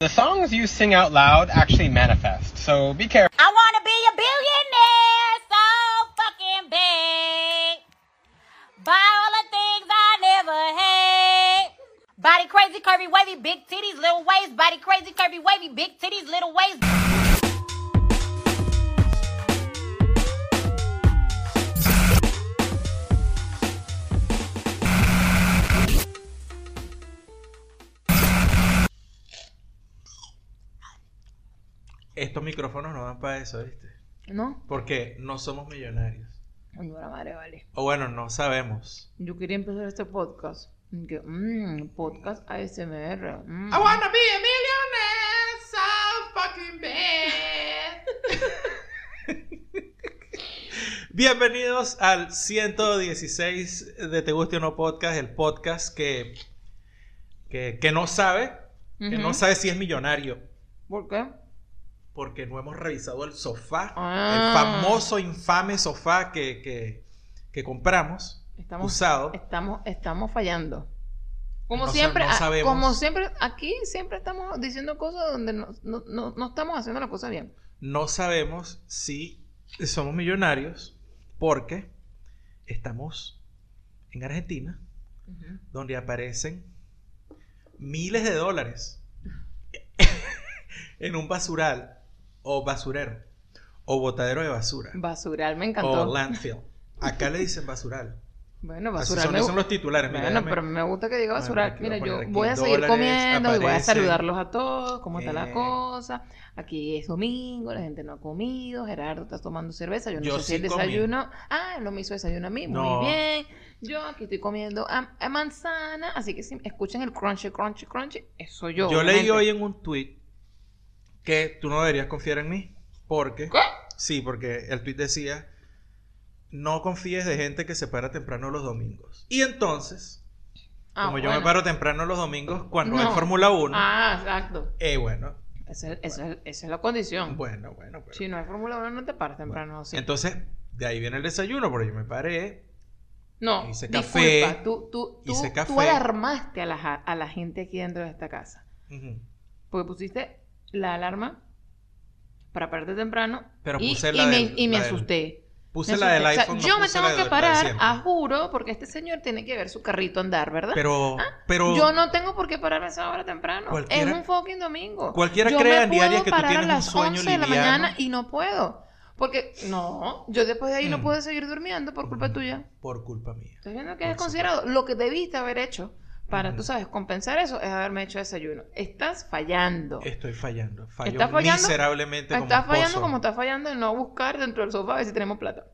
The songs you sing out loud actually manifest, so be careful. I wanna be a billionaire so fucking big. Buy all the things I never had. Body crazy, curvy, wavy, big titties, little waist. Body crazy, curvy, wavy, big titties, little waist. Estos micrófonos no dan para eso, ¿viste? ¿No? Porque no somos millonarios. Ay, la madre, vale. O bueno, no sabemos. Yo quería empezar este podcast. Que, mmm, podcast ASMR. mm. wanna be a millionaire so fucking bad. Bienvenidos al 116 de Te Guste o No Podcast, el podcast que, que, que no sabe, que no sabe si es millonario, ¿Por qué? Porque no hemos revisado el sofá, Ah. el famoso, infame sofá que, que, que compramos, Estamos, usado. estamos, estamos fallando. Como No siempre, no ah, sabemos. como siempre, aquí siempre estamos diciendo cosas donde no, no, no, no estamos haciendo la cosa bien. No sabemos si somos millonarios porque estamos en Argentina, donde aparecen miles de dólares en un basural o basurero o botadero de basura Basural me o encantó. landfill. Acá le dicen basural. Bueno, Así basural son, me esos son gu- los titulares. Mira, Bueno, déjame- pero me gusta que diga basural. Mira, yo voy a seguir dólares, comiendo y voy a saludarlos a todos. ¿Cómo está la Eh. cosa? Aquí es domingo, la gente no ha comido. Gerardo está tomando cerveza. Yo no Yo sé si el comí. desayuno. Ah, no me hizo desayuno a mí. No. Muy bien. Yo aquí estoy comiendo a manzana. Así que si escuchan el crunchy, crunchy, crunchy, eso yo. Yo leí hoy en un tweet que tú no deberías confiar en mí porque ¿Qué? sí, porque el tweet decía no confíes de gente que se para temprano los domingos. Y entonces, Ah, como yo me bueno. paro temprano los domingos cuando No. hay Fórmula 1, Ah, exacto. eh bueno, Esa, es- esa es- esa es la condición. bueno, bueno, bueno. Si no hay Fórmula 1, no te paras temprano. sí. Entonces, de ahí viene el desayuno, porque yo me paré, No, Hice disculpa, café, tú, tú, tú, hice tú café. alarmaste a la, a la gente aquí dentro de esta casa. Porque pusiste la alarma para pararte temprano Pero y, puse y la me, del- y me la del- asusté. puse Me la del asusté. O sea, iPhone. no yo me puse tengo la que la parar, a juro, porque este señor tiene que ver su carrito andar, ¿verdad? Pero, pero Ah, yo no tengo por qué pararme a esa hora temprano. Es un fucking domingo. cualquiera yo crea en diaria que tú parar tienes a un las sueño 11 de la mañana y no puedo. Porque, no, yo después de ahí no Mm. puedo seguir durmiendo por culpa tuya. por culpa mía. ¿Estás viendo que es considerado? Lo que debiste haber hecho para, tú sabes, compensar eso es haberme hecho desayuno. Estás fallando. Estoy fallando, fallo ¿Estás fallando? miserablemente como Estás fallando esposo. como estás fallando en no buscar dentro del sofá a ver si tenemos plata.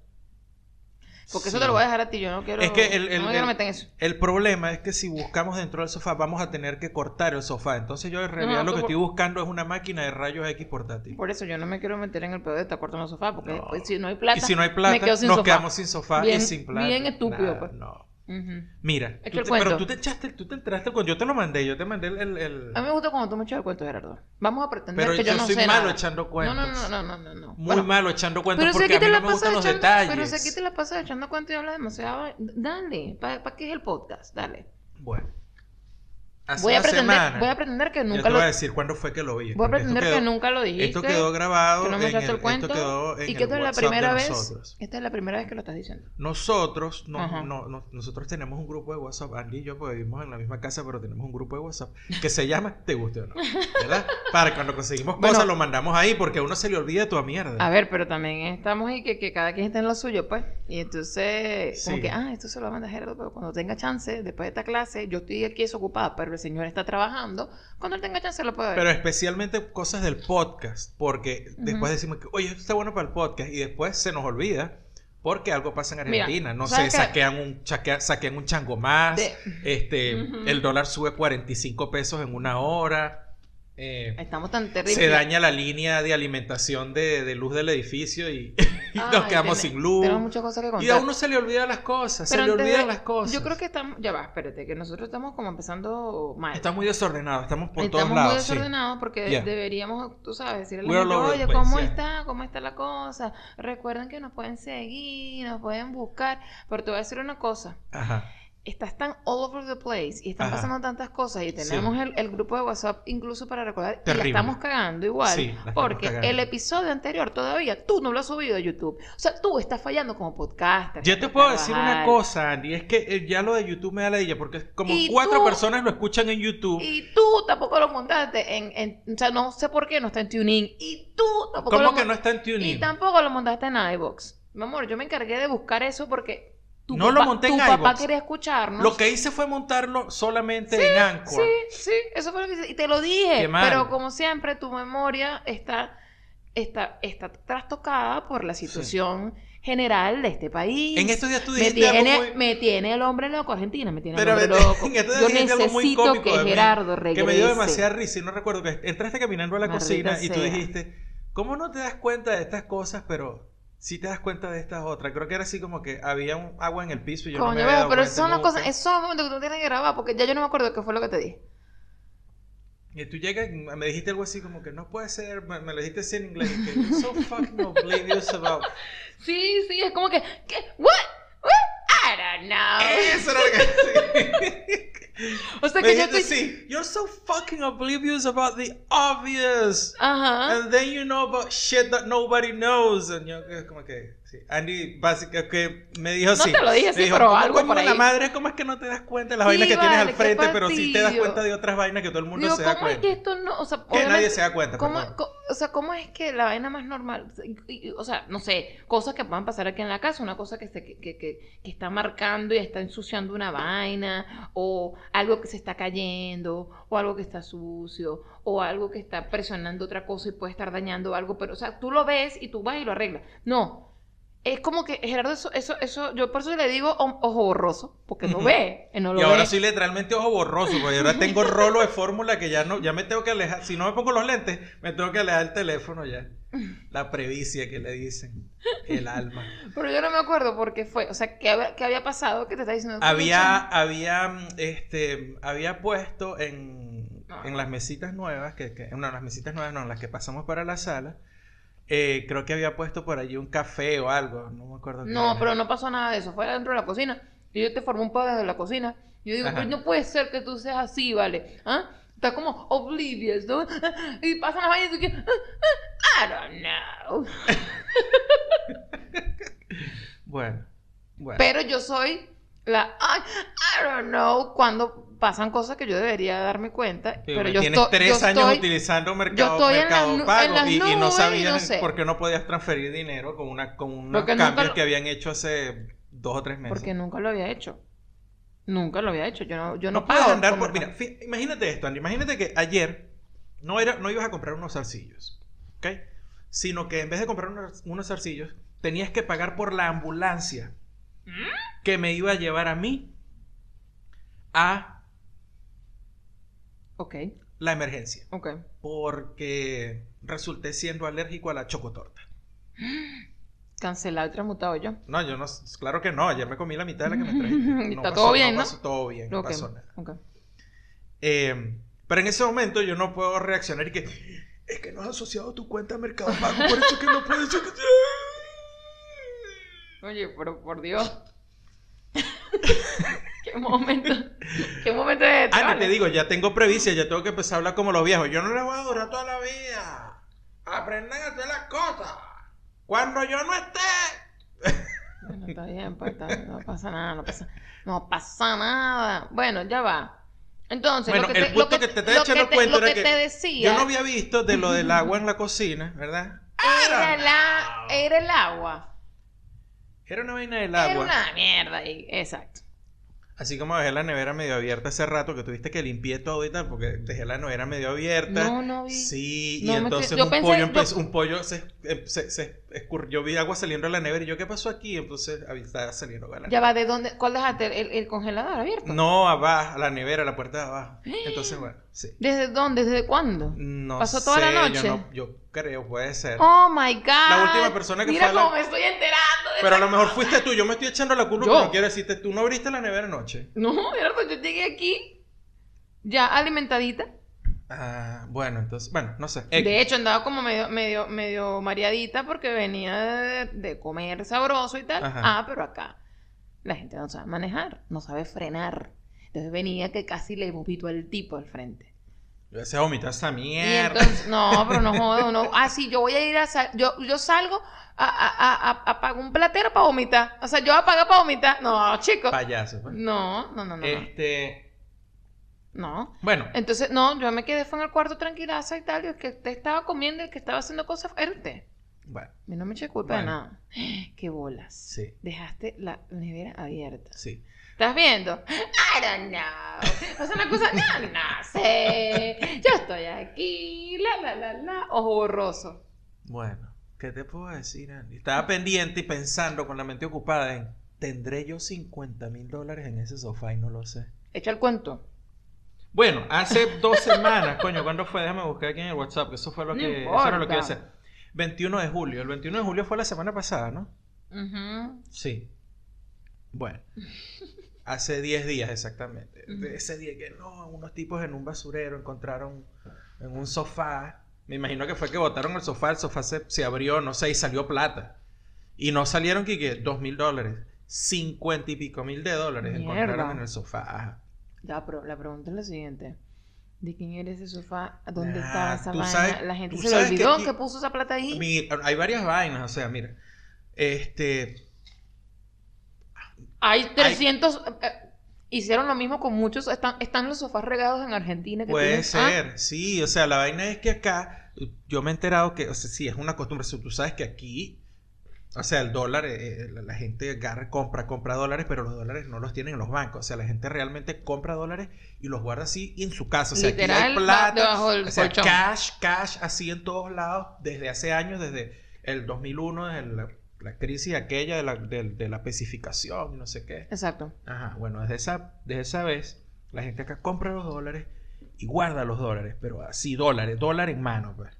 Porque eso te lo voy a dejar a ti. Yo no quiero, Es que el, el- no me quiero meter en eso. el problema es que si buscamos dentro del sofá vamos a tener que cortar el sofá. Entonces yo en realidad No, lo que estoy buscando es una máquina de rayos X portátil. Por eso yo no me quiero meter en el pedo de estar cortando el sofá. Porque después, si no hay plata, y si no hay me plata, quedo sin nos sofá. quedamos sin sofá Bien- y sin plata. bien estúpido, pues. No. Mira, tú te- pero tú te echaste, tú te enteraste cuando yo te lo mandé, yo te mandé el... el- el- A mí me gusta cuando tú me echas el cuento, Gerardo. Vamos a pretender Pero que yo, yo no soy sé malo nada. echando cuentos. no, no, no, no, no, no. Muy Bueno, malo echando cuentos Pero si porque a mí no me gustan los detalles. pero si aquí te la pasas echando cuentos y hablas demasiado, dale, ¿para qué es el podcast? Dale. Bueno. Hace Voy a pretender, semana, voy a pretender que nunca te lo voy a decir cuándo fue que lo vi. voy a pretender quedó- que nunca lo dijiste. Esto quedó grabado que no me en el, el cuento esto quedó en y que esta es la primera vez, nosotros. esta es la primera vez que lo estás diciendo. Nosotros, no, no, no- nosotros tenemos un grupo de WhatsApp, Andy y yo, pues vivimos en la misma casa, pero tenemos un grupo de WhatsApp que se llama Te guste o no, ¿verdad? Para cuando conseguimos Bueno. cosas lo mandamos ahí porque a uno se le olvida toda mierda. A ver, pero también estamos ahí que, que cada quien está en lo suyo, pues. Y entonces, como Sí. que, ah, esto se lo va a mandar Gerardo, pero cuando tenga chance, después de esta clase, yo estoy aquí desocupada, pero el señor está trabajando. Cuando él tenga chance, lo puede ver. Pero especialmente cosas del podcast, porque después decimos que, oye, esto está bueno para el podcast, y después se nos olvida porque algo pasa en Mira, Argentina. no sé, saquean un, chaquea- saquean un chango más, De- este, el dólar sube 45 pesos en una hora. Eh, Estamos tan terribles. se daña la línea de alimentación de, de luz del edificio y, y nos quedamos tiene- sin luz. Tenemos muchas cosas que contar. Y a uno se le olvidan las cosas, Pero se le olvidan de- las cosas. Yo creo que estamos, ya va, espérate, que nosotros estamos como empezando mal. Está muy desordenado, estamos por Estamos todos lados. muy sí. desordenados porque Yeah. deberíamos, tú sabes, decirle a la gente, oye, place, ¿cómo yeah. está? ¿Cómo está la cosa? Recuerden que nos pueden seguir, nos pueden buscar. Pero te voy a decir una cosa. Ajá. Estás tan all over the place y están Ajá. pasando tantas cosas y Sí. tenemos el, el grupo de WhatsApp incluso para recordar y Terrible. la estamos cagando igual Sí, porque cagando. el episodio anterior todavía tú no lo has subido a YouTube. O sea, tú estás fallando como podcaster. Yo te puedo decir una cosa, Andy, es que eh, ya lo de YouTube me da la idea, porque como Y cuatro tú- personas lo escuchan en YouTube. Y tú tampoco lo montaste en, en- O sea, no sé por qué no está en TuneIn. Y tú tampoco lo ¿Cómo que mon- no está en Y TuneIn? tampoco lo montaste en iVoox. Mi amor, yo me encargué de buscar eso porque tu No lo monté tu en papá quería escucharnos. Lo que hice fue montarlo solamente en Anchor. Sí, sí, eso fue lo que hice. Y te lo dije. Pero como siempre, tu memoria está, está, está trastocada por la situación general de este país. En estos días tú me dijiste algo tiene, muy- me tiene el hombre loco, Argentina, me tiene Pero el hombre vete, loco. en estos días Yo dijiste algo muy necesito cómico que mí, Gerardo regrese. Que me dio demasiada risa y no recuerdo que entraste caminando a la cocina y tú dijiste, ¿cómo no te das cuenta de estas cosas, pero sí te das cuenta de estas otras? Creo que era así como que había un agua en el piso y yo no me Coño, había dado pero cuenta son las cosas, esos son los momentos que tú tienes que grabar, porque ya yo no me acuerdo qué fue lo que te dije. Y tú llegas y me dijiste algo así como que no puede ser, me, me lo dijiste así en inglés, que so fucking oblivious about... Sí, sí, es como que, ¿qué? ¿What? ¿What? I don't know. Eh, eso era lo que... O sea que yo dijiste estoy... así, you're so fucking oblivious about the obvious. Ajá. And then you know about shit that nobody knows. And yo es como que, sí. Andy básicamente que me dijo No así. te lo dije me dijo, pero ¿cómo algo por la madre, ¿cómo es que no te das cuenta de las Sí, vainas que tienes al frente, pero sí te das cuenta de otras vainas que todo el mundo Digo, se da ¿cómo es cuenta? que esto no, o sea, Que nadie se da cuenta, ¿cómo, perdón. co- o sea, ¿cómo es que la vaina más normal, o sea, no sé, cosas que puedan pasar aquí en la casa, una cosa que, se, que, que, que- que está marcando y está ensuciando una vaina, o algo que se está cayendo, o algo que está sucio, o algo que está presionando otra cosa y puede estar dañando algo, pero, o sea, tú lo ves y tú vas y lo arreglas. No. Es como que, Gerardo, eso, eso, eso, yo por eso le digo ojo borroso, porque no ve, él no lo Y ahora ve. soy literalmente ojo borroso, porque ahora tengo rolo de fórmula que ya no, ya me tengo que alejar. Si no me pongo los lentes, me tengo que alejar el teléfono ya. La previcia que le dicen. El alma. Pero yo no me acuerdo por qué fue. O sea, ¿qué, había- qué había pasado? ¿Qué te está diciendo? Había, había, este, había puesto en, No. en las mesitas nuevas, que, que, no, en las mesitas nuevas no, en las que pasamos para la sala, eh, creo que había puesto por allí un café o algo, no me acuerdo. No, era. pero no pasó nada de eso. Fue dentro de la cocina. Y yo te formé un pedo desde la cocina. Yo digo, Ajá. pues no puede ser que tú seas así, ¿vale? ¿Ah? Estás como oblivious, ¿no? Y pasan las vainas y tú que... I don't know. Bueno, bueno. Pero yo soy la... I, I don't know. Cuando pasan cosas que yo debería darme cuenta. Sí, pero yo tienes estoy... tres yo años estoy- utilizando mercado, en mercado pago y, no sabías no sé. por qué no podías transferir dinero con, una, con unos Porque cambios lo- que habían hecho hace dos o tres meses. Porque nunca lo había hecho. Nunca lo había hecho. Yo no, yo no, no, pago andar por... Mira, imagínate esto, Andy. Imagínate que ayer no, era, no ibas a comprar unos zarcillos, ¿ok? Sino que en vez de comprar unos, unos zarcillos, tenías que pagar por la ambulancia que me iba a llevar a mí a la emergencia. ok. Porque resulté siendo alérgico a la chocotorta. Cancelado y transmutado yo. No, yo no, claro que no, ayer me comí la mitad de la que me trajiste. Está todo bien, ¿no? pasó todo bien, no pasó nada. Eh, pero en ese momento yo no puedo reaccionar y que es que no has asociado tu cuenta a Mercado Pago, por eso que no puedes. Oye, pero por Dios. qué momento. Qué momento de este, Ah, vale? te digo, ya tengo previcia, ya tengo que empezar a hablar como los viejos. Yo no les voy a durar toda la vida. Aprendan a hacer las cosas. Cuando yo no esté. Bueno, está bien, pues está no pasa nada, no pasa, no pasa nada. Bueno, ya va. Entonces, Bueno, lo que el te, punto lo que, que te estaba echando lo era que que te decía Yo no había visto de lo del agua en la cocina, ¿verdad? era, la, era el agua. Era una vaina del Era agua. una mierda ahí, exacto. Así como dejé la nevera medio abierta hace rato, que tuviste que limpié todo y tal, porque dejé la nevera medio abierta. No, no vi. Sí, No y entonces un, pensé- pollo yo- un pollo se, eh, se, yo vi agua saliendo de la nevera y yo, ¿qué pasó aquí? Entonces ahí estaba saliendo agua de la Ya va, ¿de dónde? ¿Cuál dejaste? ¿El, el congelador abierto? No, abajo, la nevera, la puerta de abajo. Entonces, bueno, sí. ¿Desde dónde? ¿Desde cuándo? No ¿Pasó toda la noche? Yo, no- yo creo, puede ser. Oh my God. La última persona que Mira fue a la- cómo me estoy enterando de Pero a lo mejor cosa. fuiste tú, yo me estoy echando la culpa, no quiero decirte, tú no abriste la nevera anoche. No, yo llegué aquí ya alimentadita. Ah, bueno, entonces, bueno, no sé. De hecho, andaba como medio, medio, medio mareadita porque venía de, de comer sabroso y tal. Ajá. Ah, pero acá. La gente no sabe manejar, no sabe frenar. Entonces venía que casi le vomito al tipo al frente. Yo se vomitar esa Y mierda. entonces, no, pero no jodo, no. Ah, sí, yo voy a ir a. sal- yo, yo salgo a, a, a, a- pagar un platero para vomitar. O sea, yo voy a pagar para vomitar. No, chicos. Payaso. pues. No, no, no, no. no. Este. No. Bueno, Entonces, no, yo me quedé fue en el cuarto tranquilaza y tal. Y el que usted estaba comiendo, el que estaba haciendo cosas era usted. bueno, mí no me eché culpa de nada. Qué bolas. sí, Dejaste la nevera abierta. sí. ¿Estás viendo? I don't know. O sea, una cosa, no, no sé. Yo estoy aquí, la, la, la, la. Ojo borroso. Bueno, ¿qué te puedo decir, Andy? Estaba pendiente y pensando con la mente ocupada en. ¿Tendré yo 50 mil dólares en ese sofá y no lo sé? Echa el cuento. Bueno, hace dos semanas, coño, ¿cuándo fue? Déjame buscar aquí en el WhatsApp, que eso fue lo No que, eso era lo que iba a importa. hacer. 21 de julio. El 21 de julio fue la semana pasada, ¿no? Ujú. Sí. Bueno. Hace 10 días exactamente. De ese día que no, unos tipos en un basurero encontraron en un sofá. Me imagino que fue que botaron el sofá, el sofá se, se abrió, no sé, y salió plata. Y no salieron que, que dos mil dólares. Cincuenta y pico mil de dólares Mierda. encontraron en el sofá. Ajá. Ya, pero la pregunta es la siguiente. ¿De quién era ese sofá? ¿Dónde Nah, estaba esa vaina? sabes- la gente se le que olvidó aquí- que, puso esa plata ahí. Mi- hay varias vainas, o sea, mira. Este. Hay 300... eh, eh, hicieron lo mismo con muchos... Están, están los sofás regados en Argentina. Que Puede tienen- ah, ser, sí, o sea, la vaina es que acá, yo me he enterado que, o sea, sí, es una costumbre, si tú sabes que aquí, o sea, el dólar, eh, la, la gente agarra, compra, compra dólares, pero los dólares no los tienen en los bancos, o sea, la gente realmente compra dólares y los guarda así en su casa, o sea, aquí Literal, hay plata, o sea, cash, cash, así en todos lados, desde hace años, desde el 2001, desde la, la crisis aquella de la, de, de la especificación y no sé qué. Exacto. Ajá, bueno, desde esa, desde esa vez, la gente acá compra los dólares y guarda los dólares, pero así, dólares, dólar en mano, pues.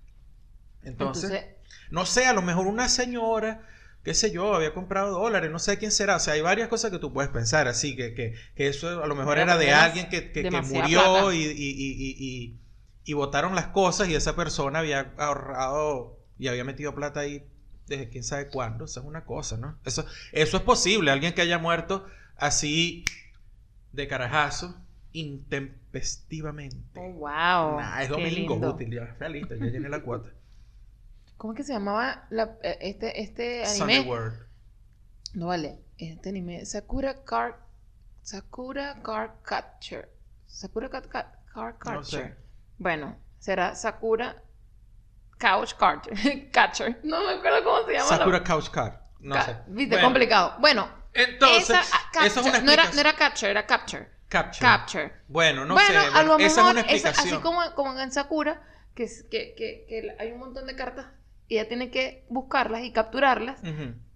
Entonces, Entonces, no sé, a lo mejor una señora, qué sé yo, había comprado dólares, no sé quién será, o sea, hay varias cosas que tú puedes pensar, así que, que, que eso a lo mejor era de alguien que, que- murió y, y, y, y, botaron las cosas y esa persona había ahorrado y había metido plata ahí desde quién sabe cuándo, eso es una cosa, ¿no? Eso, eso es posible, alguien que haya muerto así de carajazo, intempestivamente. oh, wow. Nah, es domingo lindo. útil, ya está listo, ya llené la cuota. ¿Cómo es que se llamaba la- eh, este, este anime? World. No vale. Este anime. Sakura Card. Sakura Card Catcher. Sakura Card, Card, Card No Catcher. sé. Bueno, será Sakura Couch Catcher. Catcher. No me acuerdo cómo se llama. la- Sakura Couch Card. No Ca- sé. Viste, Bueno, complicado. Bueno, Entonces, esa, ah, eso es una no, era, no era Catcher, era Capture. Capture. Capture. Bueno, no bueno, sé. a bueno, lo esa es mejor, esa- explicación. así como, como en Sakura, que, es- que, que, que hay un montón de cartas ella tiene que buscarlas y capturarlas.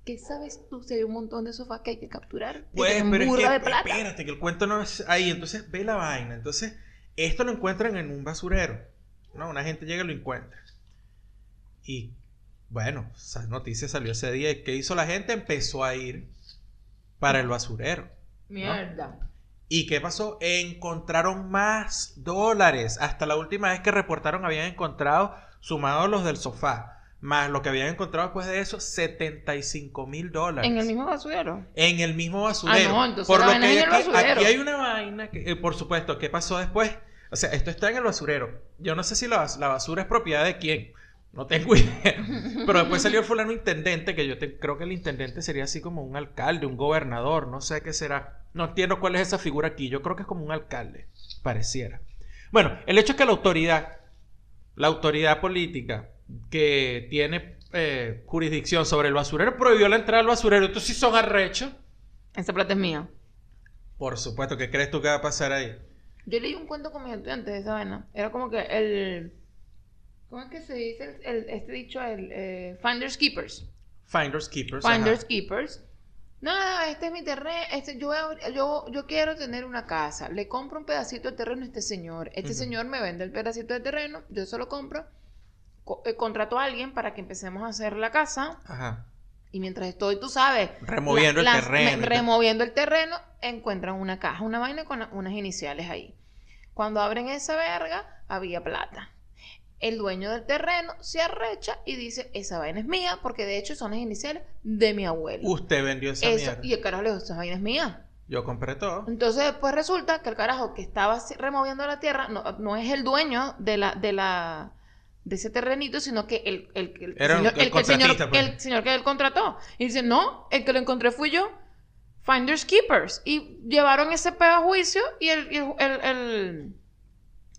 ¿Qué sabes tú si hay un montón de sofás que hay que capturar? Pues, pero es burda que, de plata. espérate, que el cuento no es ahí. Entonces, ve la vaina. Entonces, esto lo encuentran en un basurero. ¿no? Una gente llega y lo encuentra. Y, bueno, esa noticia salió ese día. ¿Y ¿Qué hizo la gente? Empezó a ir para el basurero. Mierda. ¿Y qué pasó? Encontraron más dólares. Hasta la última vez que reportaron habían encontrado, sumados los del sofá, más lo que habían encontrado después de eso, 75 mil dólares. En el mismo basurero. En el mismo basurero. Ah, no, entonces por la lo vaina que es aquí, aquí hay una vaina que, eh, por supuesto, ¿qué pasó después? O sea, esto está en el basurero. Yo no sé si la, la basura es propiedad de quién. No tengo idea. Pero después salió el fulano intendente, que yo te- creo que el intendente sería así como un alcalde, un gobernador, no sé qué será. No entiendo cuál es esa figura aquí. Yo creo que es como un alcalde, pareciera. Bueno, el hecho es que la autoridad, la autoridad política que tiene eh, jurisdicción sobre el basurero, prohibió la entrada al basurero. Entonces, si son arrechos, Esa plata es mía. por supuesto, ¿qué crees tú que va a pasar ahí? Yo leí un cuento con mis estudiantes de esa vaina. Era como que el. ¿Cómo es que se dice el, el- este dicho? El eh, Finders Keepers. Finders Keepers. Finders ajá. Keepers. Nada, este es mi terreno. Este, yo, yo, yo quiero tener una casa. Le compro un pedacito de terreno a este señor. Este señor me vende el pedacito de terreno. Yo se lo compro. Co- eh, contrato a alguien para que empecemos a hacer la casa. Ajá. Y mientras estoy, tú sabes, Removiendo la- el las- terreno. me- removiendo el terreno, encuentran una caja, una vaina con unas iniciales ahí. Cuando abren esa verga, había plata. el dueño del terreno se arrecha y dice, esa vaina es mía, porque de hecho son las iniciales de mi abuelo. Usted vendió esa Eso, mierda. y el carajo le dijo, esa vaina es mía. Yo compré todo. Entonces después resulta que el carajo que estaba removiendo la tierra no, no es el dueño de la, de la de ese terrenito, sino que el, el, el Era señor, el el, que el señor, contratista, pues. el señor que él contrató. Y dice, no, el que lo encontré fui yo. Finders Keepers. Y llevaron ese pedo a juicio y el, el,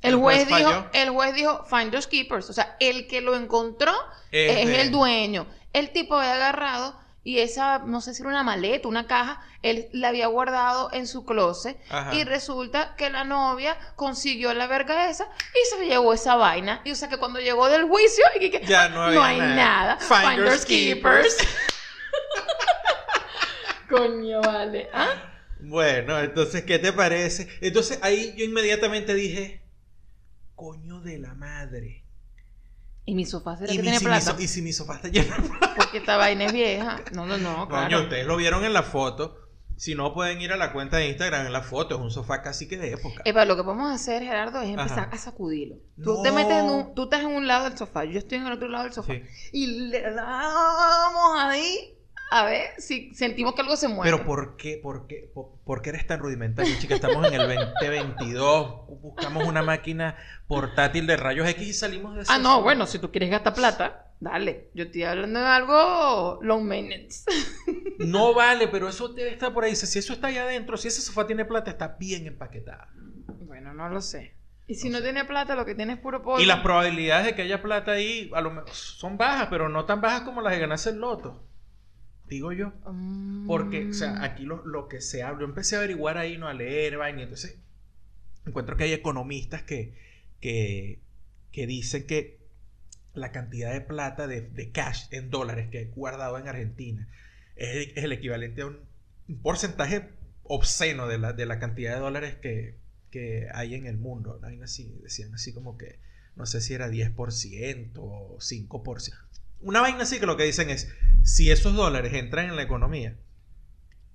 el, juez, juez dijo, el juez dijo Finders Keepers. O sea, el que lo encontró Es es, de el dueño. El tipo había agarrado y esa, no sé si era una maleta, una caja, él la había guardado en su closet. Ajá. Y resulta que la novia consiguió la verga esa y se llevó esa vaina. Y o sea que cuando llegó del juicio, y que, Ya no hay nada. nada. Finders keepers. Coño, vale. ¿Ah? Bueno, entonces, ¿qué te parece? Entonces ahí yo inmediatamente dije, coño de la madre. Y mi sofá será Y, que mi- tiene si plata. y si mi sofá está lleno de plata. Porque esta vaina es vieja. No, no, no, claro. Coño, ustedes lo vieron en la foto. Si no, pueden ir a la cuenta de Instagram en la foto. Es un sofá casi que de época. Epa, lo que podemos hacer, Gerardo, es empezar Ajá. a sacudirlo. Tú No. te metes en un, tú estás en un lado del sofá, yo estoy en el otro lado del sofá. Sí. Y le damos ahí a ver si sentimos que algo se mueve. Pero ¿por qué, por qué, por, por qué eres tan rudimentario, chica? Estamos en el 2022, buscamos una máquina portátil de rayos X y salimos de eso. Ah, no, bueno, si tú quieres gastar plata, dale. Yo estoy hablando de algo low maintenance. No vale, pero eso debe estar por ahí. Dice, Si eso está allá adentro, si ese sofá tiene plata, está bien empaquetada. bueno, no lo sé. Y si no, tiene plata, lo que tiene es puro polvo. Y las probabilidades de que haya plata ahí a lo mejor son bajas, pero no tan bajas como las de ganarse el loto. Digo yo. Mm. Porque, o sea, aquí lo, lo que se habla, yo empecé a averiguar ahí, no a leer, vaina, y entonces encuentro que hay economistas que, que, que dicen que la cantidad de plata de, de cash en dólares que hay guardado en Argentina es, es el equivalente a un, un porcentaje obsceno de la, de la cantidad de dólares que, que hay en el mundo. Vaina así, decían así como que, no sé si era 10% o 5%. Una vaina así que lo que dicen es, si esos dólares entran en la economía,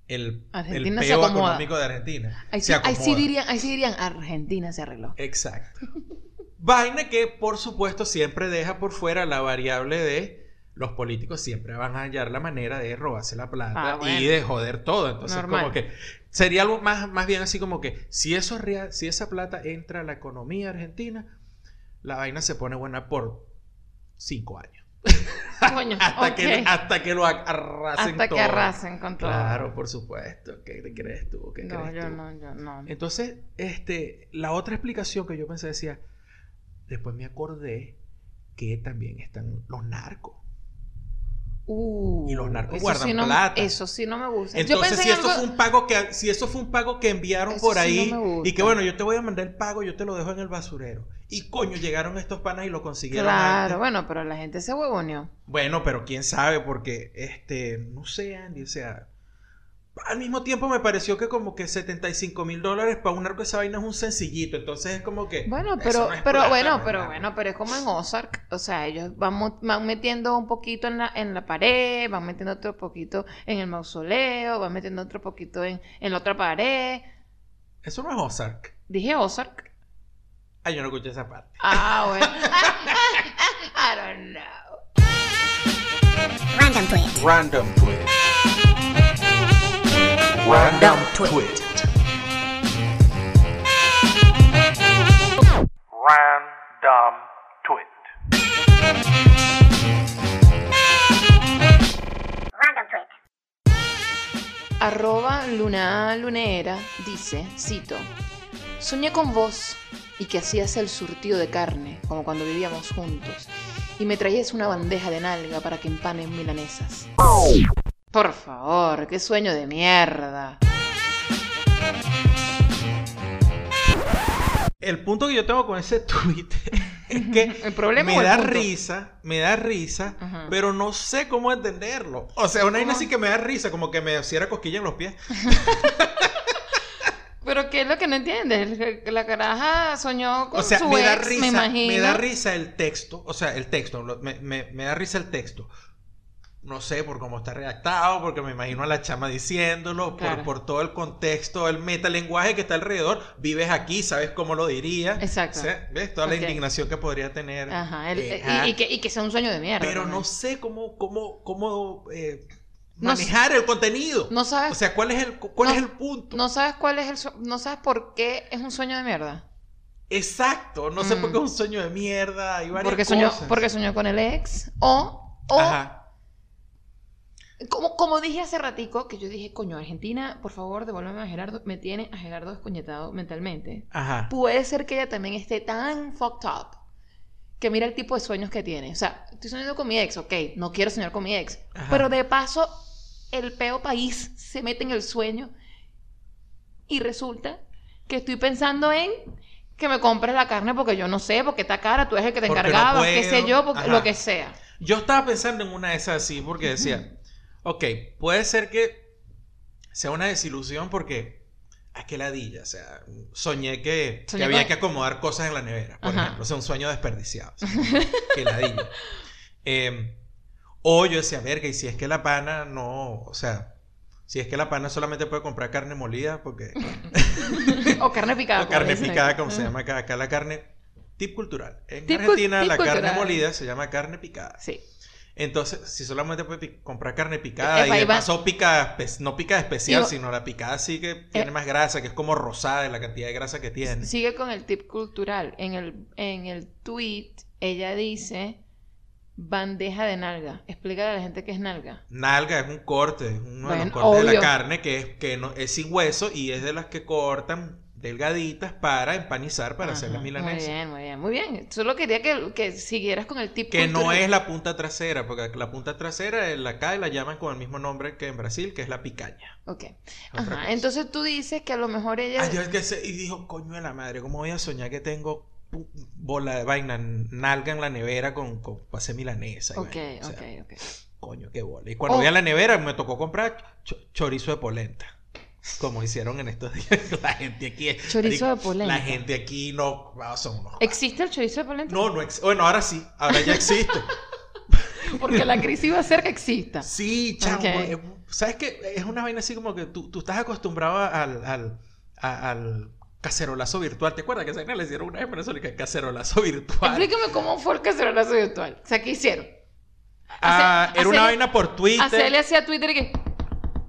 el, Argentina el se peo económico de Argentina Ahí sí, se ahí sí dirían, ahí sí dirían, Argentina se arregló. Exacto. Vaina que, por supuesto, siempre deja por fuera la variable de los políticos siempre van a hallar la manera de robarse la plata Ah, bueno. y de joder todo. Entonces, Normal. como que sería algo más, más bien así como que si eso real, si esa plata entra a la economía argentina, la vaina se pone buena por cinco años. Coño, hasta, que, hasta que lo arrasen Hasta que arrasen con todo. Claro, por supuesto. ¿Qué te crees tú? ¿Qué No, crees yo tú? no, yo no. Entonces, este, la otra explicación que yo pensé decía, después me acordé que también están los narcos. Uh, Y los narcos guardan sí no- plata. Eso sí no me gusta. yo Entonces, pensé si en algo- fue un pago que si eso fue un pago que enviaron Eso por sí ahí no y que bueno, yo te voy a mandar el pago, yo te lo dejo en el basurero. Y coño, llegaron estos panas y lo consiguieron Claro, antes. bueno, pero la gente se huevoneó. Bueno, pero quién sabe, porque este, no sé, Andy, o sea, al mismo tiempo me pareció que como que 75 mil dólares para un narco esa vaina es un sencillito, entonces es como que... Bueno, pero, no pero plata, bueno, pero nada. bueno, pero es como en Ozark, o sea, ellos van, van metiendo un poquito en la, en la pared, van metiendo otro poquito en el mausoleo, van metiendo otro poquito en, en la otra pared. Eso no es Ozark. Dije Ozark. Ah, yo no escuché esa parte. Ah, bueno. I don't know. Random tweet. Random tweet. Random tweet. Random tweet. Random tweet. Arroba Luna Lunera dice, cito, soñé con vos y que hacías el surtido de carne, como cuando vivíamos juntos, y me traías una bandeja de nalga para que empanes milanesas. Por favor, qué sueño de mierda. El punto que yo tengo con ese tweet es que ¿El problema o me da punto? risa, me da risa, pero no sé cómo entenderlo. O sea, una vaina que me da risa, como que me hiciera cosquilla en los pies. Pero ¿qué es lo que no entiendes? La caraja soñó con O sea, su me da ex, risa, me imagino. da risa el texto, o sea, el texto, me, me- me da risa el texto. no sé, por cómo está redactado, porque me imagino a la chama diciéndolo, Claro. por, por todo el contexto, el metalenguaje que está alrededor. Vives aquí, sabes cómo lo diría. Exacto. ¿Ves? Toda la indignación que podría tener. Ajá, el- Eh, y- ah, y, que, y que sea un sueño de mierda. pero también. no sé cómo, cómo, cómo eh, No manejar el contenido. No sabes, O sea, ¿cuál es el, cuál No- es el punto? no sabes cuál es el no sabes por qué es un sueño de mierda. Exacto, no sé por qué es un sueño de mierda. Hay varias Porque soñó, cosas. porque soñó con el ex. O, o Ajá. como, como dije hace ratico, que yo dije, coño, Argentina, por favor, devuélveme a Gerardo. Me tiene a Gerardo descoñetado mentalmente. Ajá. Puede ser que ella también esté tan fucked up que mira el tipo de sueños que tiene. O sea, estoy soñando con mi ex, ok, no quiero soñar con mi ex. Ajá. Pero de paso, el peo país se mete en el sueño y resulta que estoy pensando en que me compres la carne porque yo no sé, porque está cara, tú eres el que te Porque no encargabas, qué sé yo, porque, lo que sea. Yo estaba pensando en una de esas así porque decía, ok, puede ser que sea una desilusión porque, ah, qué ladilla, o sea, soñé que, que había con- que acomodar cosas en la nevera, por Ajá. ejemplo, o sea, un sueño desperdiciado, o sea, qué ladilla. Eh, o yo decía, verga, y si es que la pana no, o sea, si es que la pana solamente puede comprar carne molida, porque, o carne picada. o carne picada, como se llama acá, acá la carne, tip cultural. En Tip Argentina tip la carne molida se llama carne picada. Sí. Entonces, si solamente puedes comprar carne picada Epa, y de paso pica, no pica especial, Iba- sino la picada sí que tiene Eh. más grasa, que es como rosada la cantidad de grasa que tiene. Sigue con el tip cultural. En el, en el tweet, ella dice bandeja de nalga. Explícale a la gente qué es nalga. Nalga es un corte, es uno de los cortes de la carne que es que no es sin hueso y es de las que cortan delgaditas para empanizar para hacer Ajá, las milanesas. Muy bien, muy bien, muy bien. Solo quería que, que siguieras con el tip Que no es la punta trasera, porque la punta trasera en la acá la llaman con el mismo nombre que en Brasil, que es la picaña. Ok. Ajá. Entonces tú dices que a lo mejor ella... Ah, yo es que se- y dijo, coño de la madre, ¿cómo voy a soñar que tengo bola de vaina, nalga en la nevera con, con hacer milanesa? Ok, vaina? O sea, ok, ok. Coño, qué bola. Y cuando Oh. voy a la nevera me tocó comprar cho- chorizo de polenta. Como hicieron en estos días. La gente aquí. es- Chorizo de polenta. La gente aquí no. ah, son unos. ¿Existe el chorizo de polenta? No, no ex- Bueno, ahora sí. Ahora ya existe. Porque la crisis va a hacer que exista. Sí, chamo. ¿Sabes qué? Es una vaina así como que tú, tú estás acostumbrado al, al, al cacerolazo virtual. ¿Te acuerdas que esa vaina le hicieron una vez en Venezuela que cacerolazo virtual? Explícame cómo fue el cacerolazo virtual. O sea, ¿qué hicieron? Ah, era una vaina por Twitter. Hacerle hacia Twitter y que...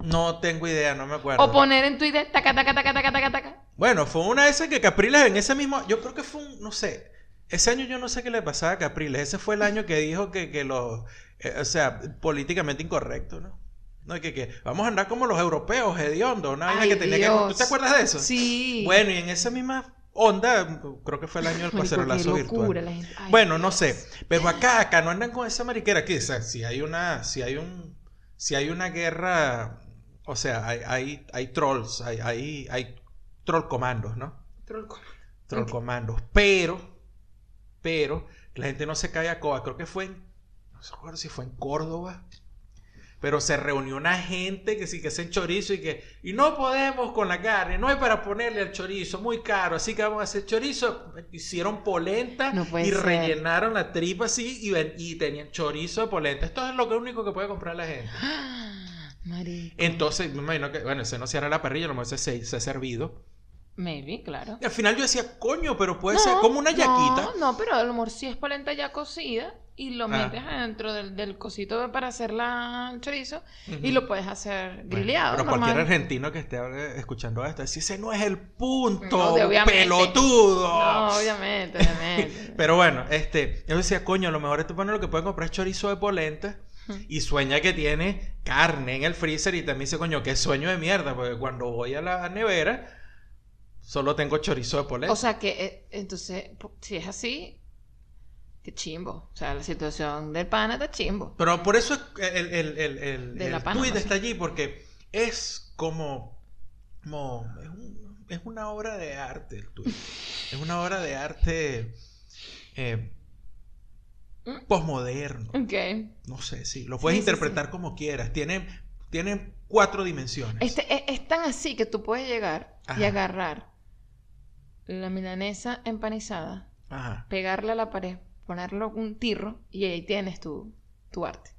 No tengo idea, no me acuerdo. O poner en Twitter, taca, taca, taca, taca, taca, taca. Bueno, fue una de esas que Capriles en ese mismo. Yo creo que fue un. No sé. Ese año yo no sé qué le pasaba a Capriles. Ese fue el año que dijo que, que los. eh, o sea, políticamente incorrecto, ¿no? No, que, que vamos a andar como los europeos, hediondo. Una vaina que tenía que. ¿Tú te acuerdas de eso? Sí. Bueno, y en esa misma onda, creo que fue el año del cacerolazo virtual. la gente. Ay, Bueno, no sé. Pero acá, acá no andan con esa mariquera aquí. O sea, si hay una, si hay un, si hay una guerra, o sea, hay, hay, hay trolls, hay, hay, hay troll comandos, ¿no? Troll Ok. comandos. Pero, pero, la gente no se cae a coba. Creo que fue en, no sé recuerdo si fue en Córdoba. Pero se reunió una gente que sí que hacen chorizo y que y no podemos con la carne, no hay para ponerle al chorizo, muy caro, así que vamos a hacer chorizo. Hicieron polenta No y ser. rellenaron la tripa así y, y tenían chorizo de polenta. Esto es lo único que puede comprar la gente. Marico. Entonces, me imagino que, bueno, ese no se hará la parrilla, a lo mejor se, se, se ha servido. Maybe, claro. Y al final yo decía, coño, pero puede No, ser como una yaquita. No, no, pero a lo mejor sí es polenta ya cocida y lo Ah. metes adentro del, del cosito para hacer la chorizo y lo puedes hacer Bueno, grillado. pero normal. cualquier argentino que esté escuchando esto, decir, ese no es el punto, No, pelotudo. No, obviamente, obviamente. Pero bueno, este, yo decía, coño, a lo mejor este bueno lo que pueden comprar es chorizo de polenta y sueña que tiene carne en el freezer y también dice, coño, qué sueño de mierda, porque cuando voy a la nevera solo tengo chorizo de polenta. O sea que, eh, entonces, si es así, qué chimbo. O sea, la situación del pana está chimbo. Pero por eso es- el, el, el, el, De sí. está allí, porque es como, como es, un- es una obra de arte el tuit. Es una obra de arte eh. Posmoderno. Ok. No sé, sí, lo puedes Sí, sí, interpretar como quieras. Tiene, tiene cuatro dimensiones. Este, es, es tan así que tú puedes llegar y agarrar la milanesa empanizada, Ajá. pegarla a la pared, ponerlo un tirro y ahí tienes tu, tu arte.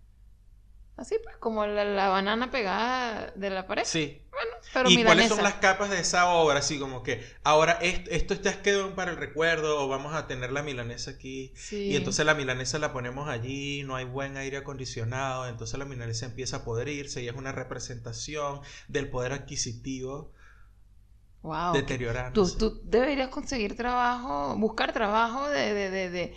Así pues, como la, la banana pegada de la pared. Sí. Bueno, pero ¿Y cuáles son las capas de esa obra? Así como que ahora esto, quedó para el recuerdo o vamos a tener la milanesa aquí. Sí. Y entonces la milanesa la ponemos allí, no hay buen aire acondicionado, entonces la milanesa empieza a podrirse y es una representación del poder adquisitivo Wow. deteriorándose. Tú, tú deberías conseguir trabajo, buscar trabajo de, de, de, de-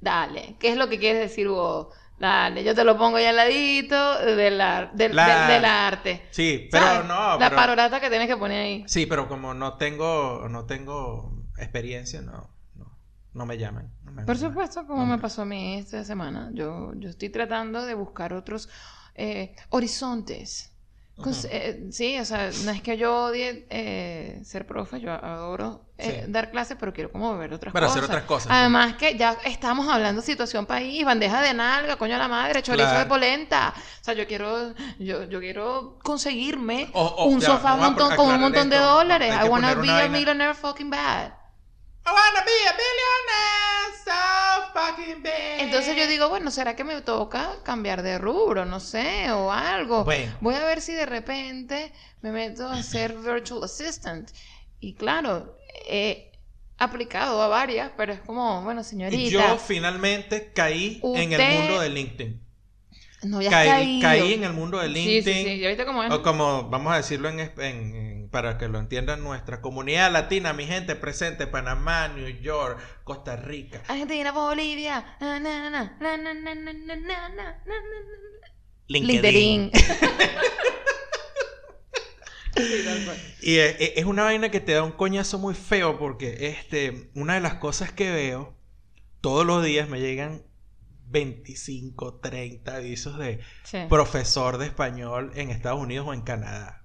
Dale, ¿qué es lo que quieres decir vos? Dale, yo te lo pongo ahí al ladito del, ar- del, La- del- del arte. Sí, pero ¿Sabes? no, La parorata que tienes que poner ahí. Sí, pero como no tengo, no tengo experiencia, no, no, no me llaman. no me Por llaman. supuesto, como No me pasó a mí esta semana. Yo, yo estoy tratando de buscar otros eh, horizontes. Eh, sí, o sea, no es que yo odie eh, ser profe, yo adoro eh, Sí. dar clases, pero quiero como ver otras Para cosas. hacer otras cosas. Además que ya estamos hablando situación país, bandeja de nalga, coño a la madre, chorizo Claro. de polenta. O sea, yo quiero, yo, yo quiero conseguirme O- o, un ya, sofá montón, con un montón de dólares. I wanna be a millionaire fucking bad. I wanna be a billionaire so fucking bad. Entonces yo digo, bueno, ¿será que me toca cambiar de rubro? No sé, o algo. Bueno. Voy a ver si de repente me meto a ser virtual assistant. Y claro, he aplicado a varias, pero es como, bueno, Y señorita, yo finalmente caí en el mundo de LinkedIn. no ya Caí, caí en el mundo de Sí, LinkedIn. sí, sí. ¿Ya viste cómo es? O como, vamos a decirlo en, en- en- para que lo entiendan nuestra comunidad latina, mi gente presente, Panamá, New York, Costa Rica. Argentina, Bolivia. na, na, Y eh, eh, es una vaina que te da un coñazo muy feo porque este, una de las cosas que veo, todos los días me llegan 25, 30 avisos de Sí. profesor de español en Estados Unidos o en Canadá.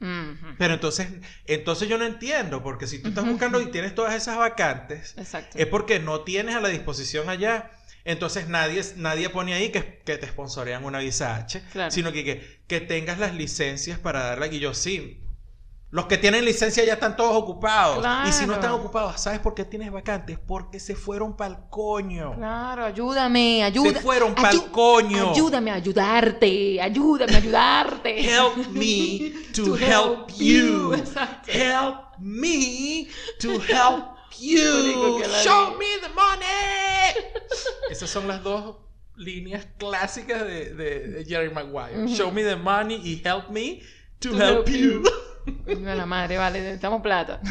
Pero entonces, entonces yo no entiendo, porque si tú estás buscando y tienes todas esas vacantes, Exacto. es porque no tienes a la disposición allá. Entonces nadie, nadie pone ahí que, que te sponsorean una visa H, Claro. sino que, que, que tengas las licencias para darla. Y yo sí. Los que tienen licencia ya están todos ocupados. Y si no están Claro. ocupados, ¿sabes por qué tienes vacantes? Porque se fueron pa'l coño. Claro, ayúdame, ayuda. Se fueron pa'l coño. Ayúdame a ayudarte, ayúdame a ayudarte. Help me to, To help, help you. Help me to help you. Show me the money. Esas son las dos líneas clásicas de, de- de Jerry Maguire. Show me the money y help me to, To help, help you. de la madre, vale, necesitamos plata.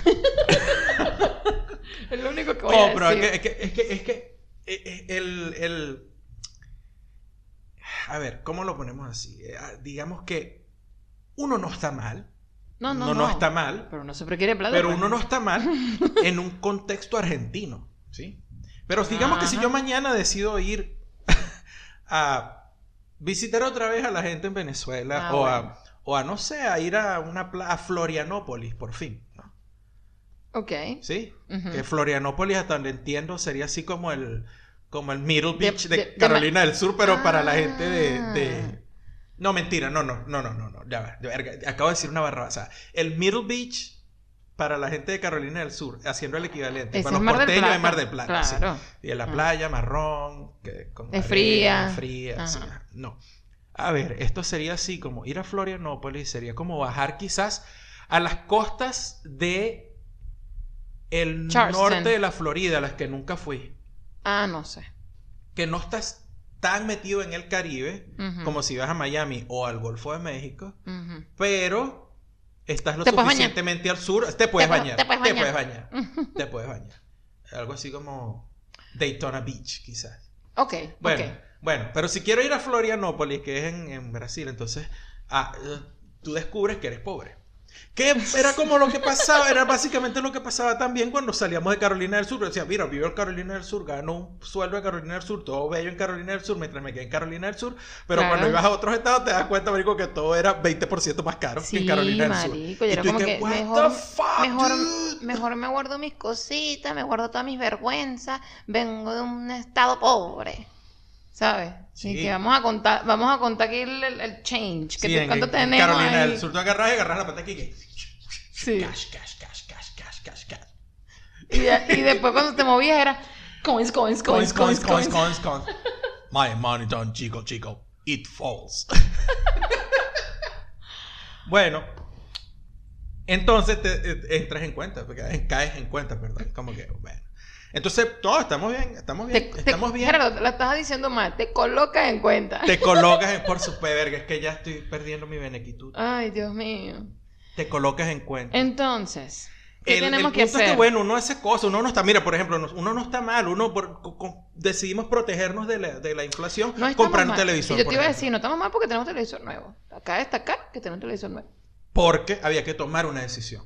es lo único que voy Oh, a pero es decir. que, es que, es que, es que, el, el- A ver, ¿cómo lo ponemos así? Eh, ah, digamos que uno no está mal. No, no, no, no. está mal. Pero no siempre quiere plata. Pero pues. uno no está mal en un contexto argentino, ¿sí? Pero digamos que si yo mañana decido ir a visitar otra vez a la gente en Venezuela Ah, o, bueno. a, o a, no sé, a ir a una pla- a Florianópolis, por fin, ¿no? Ok. ¿Sí? Que Florianópolis, hasta donde entiendo, sería así como el, como el Middle Beach de, de- de Carolina del Sur, pero para la gente de... Ah. de- No, mentira, no, no, no, no, no, no, ya verga, acabo de decir una barrabasada. El Middle Beach para la gente de Carolina del Sur, haciendo el equivalente. Para los porteños de Mar del Plata. sí. Y en la Ah. playa marrón, que con Es arena fría. fría, sí. No. A ver, esto sería así como ir a Florianópolis, sería como bajar quizás a las costas de el Charleston. norte de la Florida, las que nunca fui. Ah, no sé. Que no estás tan metido en el Caribe como si vas a Miami o al Golfo de México, pero estás lo suficientemente al sur, te puedes Te bañar, te puedes bañar. bañar, te puedes bañar. Algo así como Daytona Beach, quizás. Ok, Bueno, ok. Bueno, pero si quiero ir a Florianópolis, que es en, en Brasil, entonces ah, tú descubres que eres pobre. Que era como lo que pasaba, era básicamente lo que pasaba también cuando salíamos de Carolina del Sur. Decía, mira, vivo en Carolina del Sur, gano un sueldo de Carolina del Sur, todo bello en Carolina del Sur, mientras me quedé en Carolina del Sur. Pero Claro. cuando ibas a otros estados te das cuenta, marico, que todo era 20% más caro que en Carolina del Sur. Y tú como dices, que "What mejor, the fuck, mejor, dude?" mejor me guardo mis cositas, me guardo todas mis vergüenzas, vengo de un estado pobre, ¿sabes? Sí. Y que vamos a contar, vamos a contar aquí el, el- el change, que Sí, te- en, cuánto en tenemos Carolina ahí? del Sur tú agarras y agarras la pata aquí que... Sí. Cash, cash, cash, cash, cash, cash, cash. Y, de- y después cuando te movías era coins, coins, coins, coins, coins. coins, coins. My money done, chico, chico. It falls. bueno, entonces te, entras en cuenta, porque caes en cuenta, perdón. Como que, bueno. Entonces, todos estamos bien, estamos bien, te- estamos bien. Gerardo, la estás diciendo mal. Te colocas en cuenta. Te colocas en, por su verga, es que ya estoy perdiendo mi benequitud. Ay, Dios mío. Te colocas en cuenta. Entonces, ¿qué El- tenemos el que punto hacer? Es que, bueno, uno hace cosas, uno no está, mira, por ejemplo, no- uno no está mal, uno por- decidimos protegernos de la, de la inflación no comprar un televisor. Y yo te iba a decir, no estamos mal porque tenemos televisor nuevo. Acá destacar que tenemos un televisor nuevo. Porque había que tomar una decisión.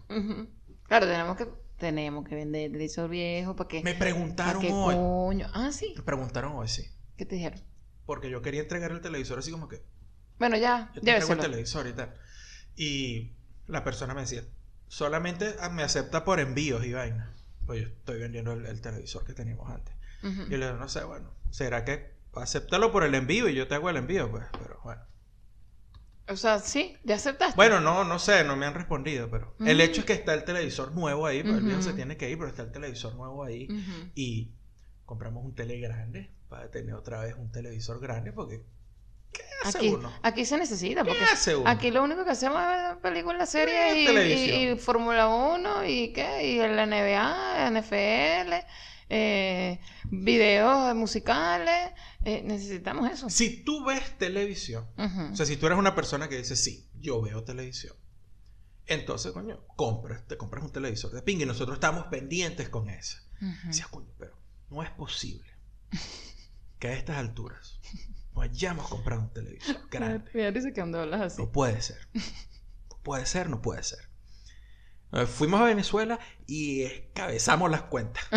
Claro, tenemos que, tenemos que vender el televisor viejo para que... Me ¿Para preguntaron hoy. coño? Ah, sí. Me preguntaron hoy, sí. ¿Qué te dijeron? Porque yo quería entregar el televisor así como que, Bueno, ya, yo te entrego el televisor y tal. Y la persona me decía, solamente ah, me acepta por envíos y vaina. Pues yo estoy vendiendo el, el televisor que teníamos antes. Y le digo, no sé, bueno, ¿será que acéptalo por el envío y yo te hago el envío? Pues, pero bueno. O sea, sí, ya aceptaste. Bueno, no, no sé, no me han respondido, pero el Mm. hecho es que está el televisor nuevo ahí, pues el viejo se tiene que ir, pero está el televisor nuevo ahí y compramos un tele grande para tener otra vez un televisor grande porque ¿qué hace Aquí, uno? aquí se necesita, ¿Qué porque hace uno? aquí lo único que hacemos es películas, series y, y- y Fórmula 1 y qué, y la NBA, NFL, eh, videos musicales, eh, necesitamos eso. Si tú ves televisión, o sea, si tú eres una persona que dice, sí, yo veo televisión, entonces, coño, compras, te compras un televisor de ping y nosotros estamos pendientes con eso. Ujú. Decía, coño, pero no es posible que a estas alturas no hayamos comprado un televisor grande. Da risa que así. No puede ser. No puede ser, no puede ser. Eh, Fuimos a Venezuela y escabezamos las cuentas.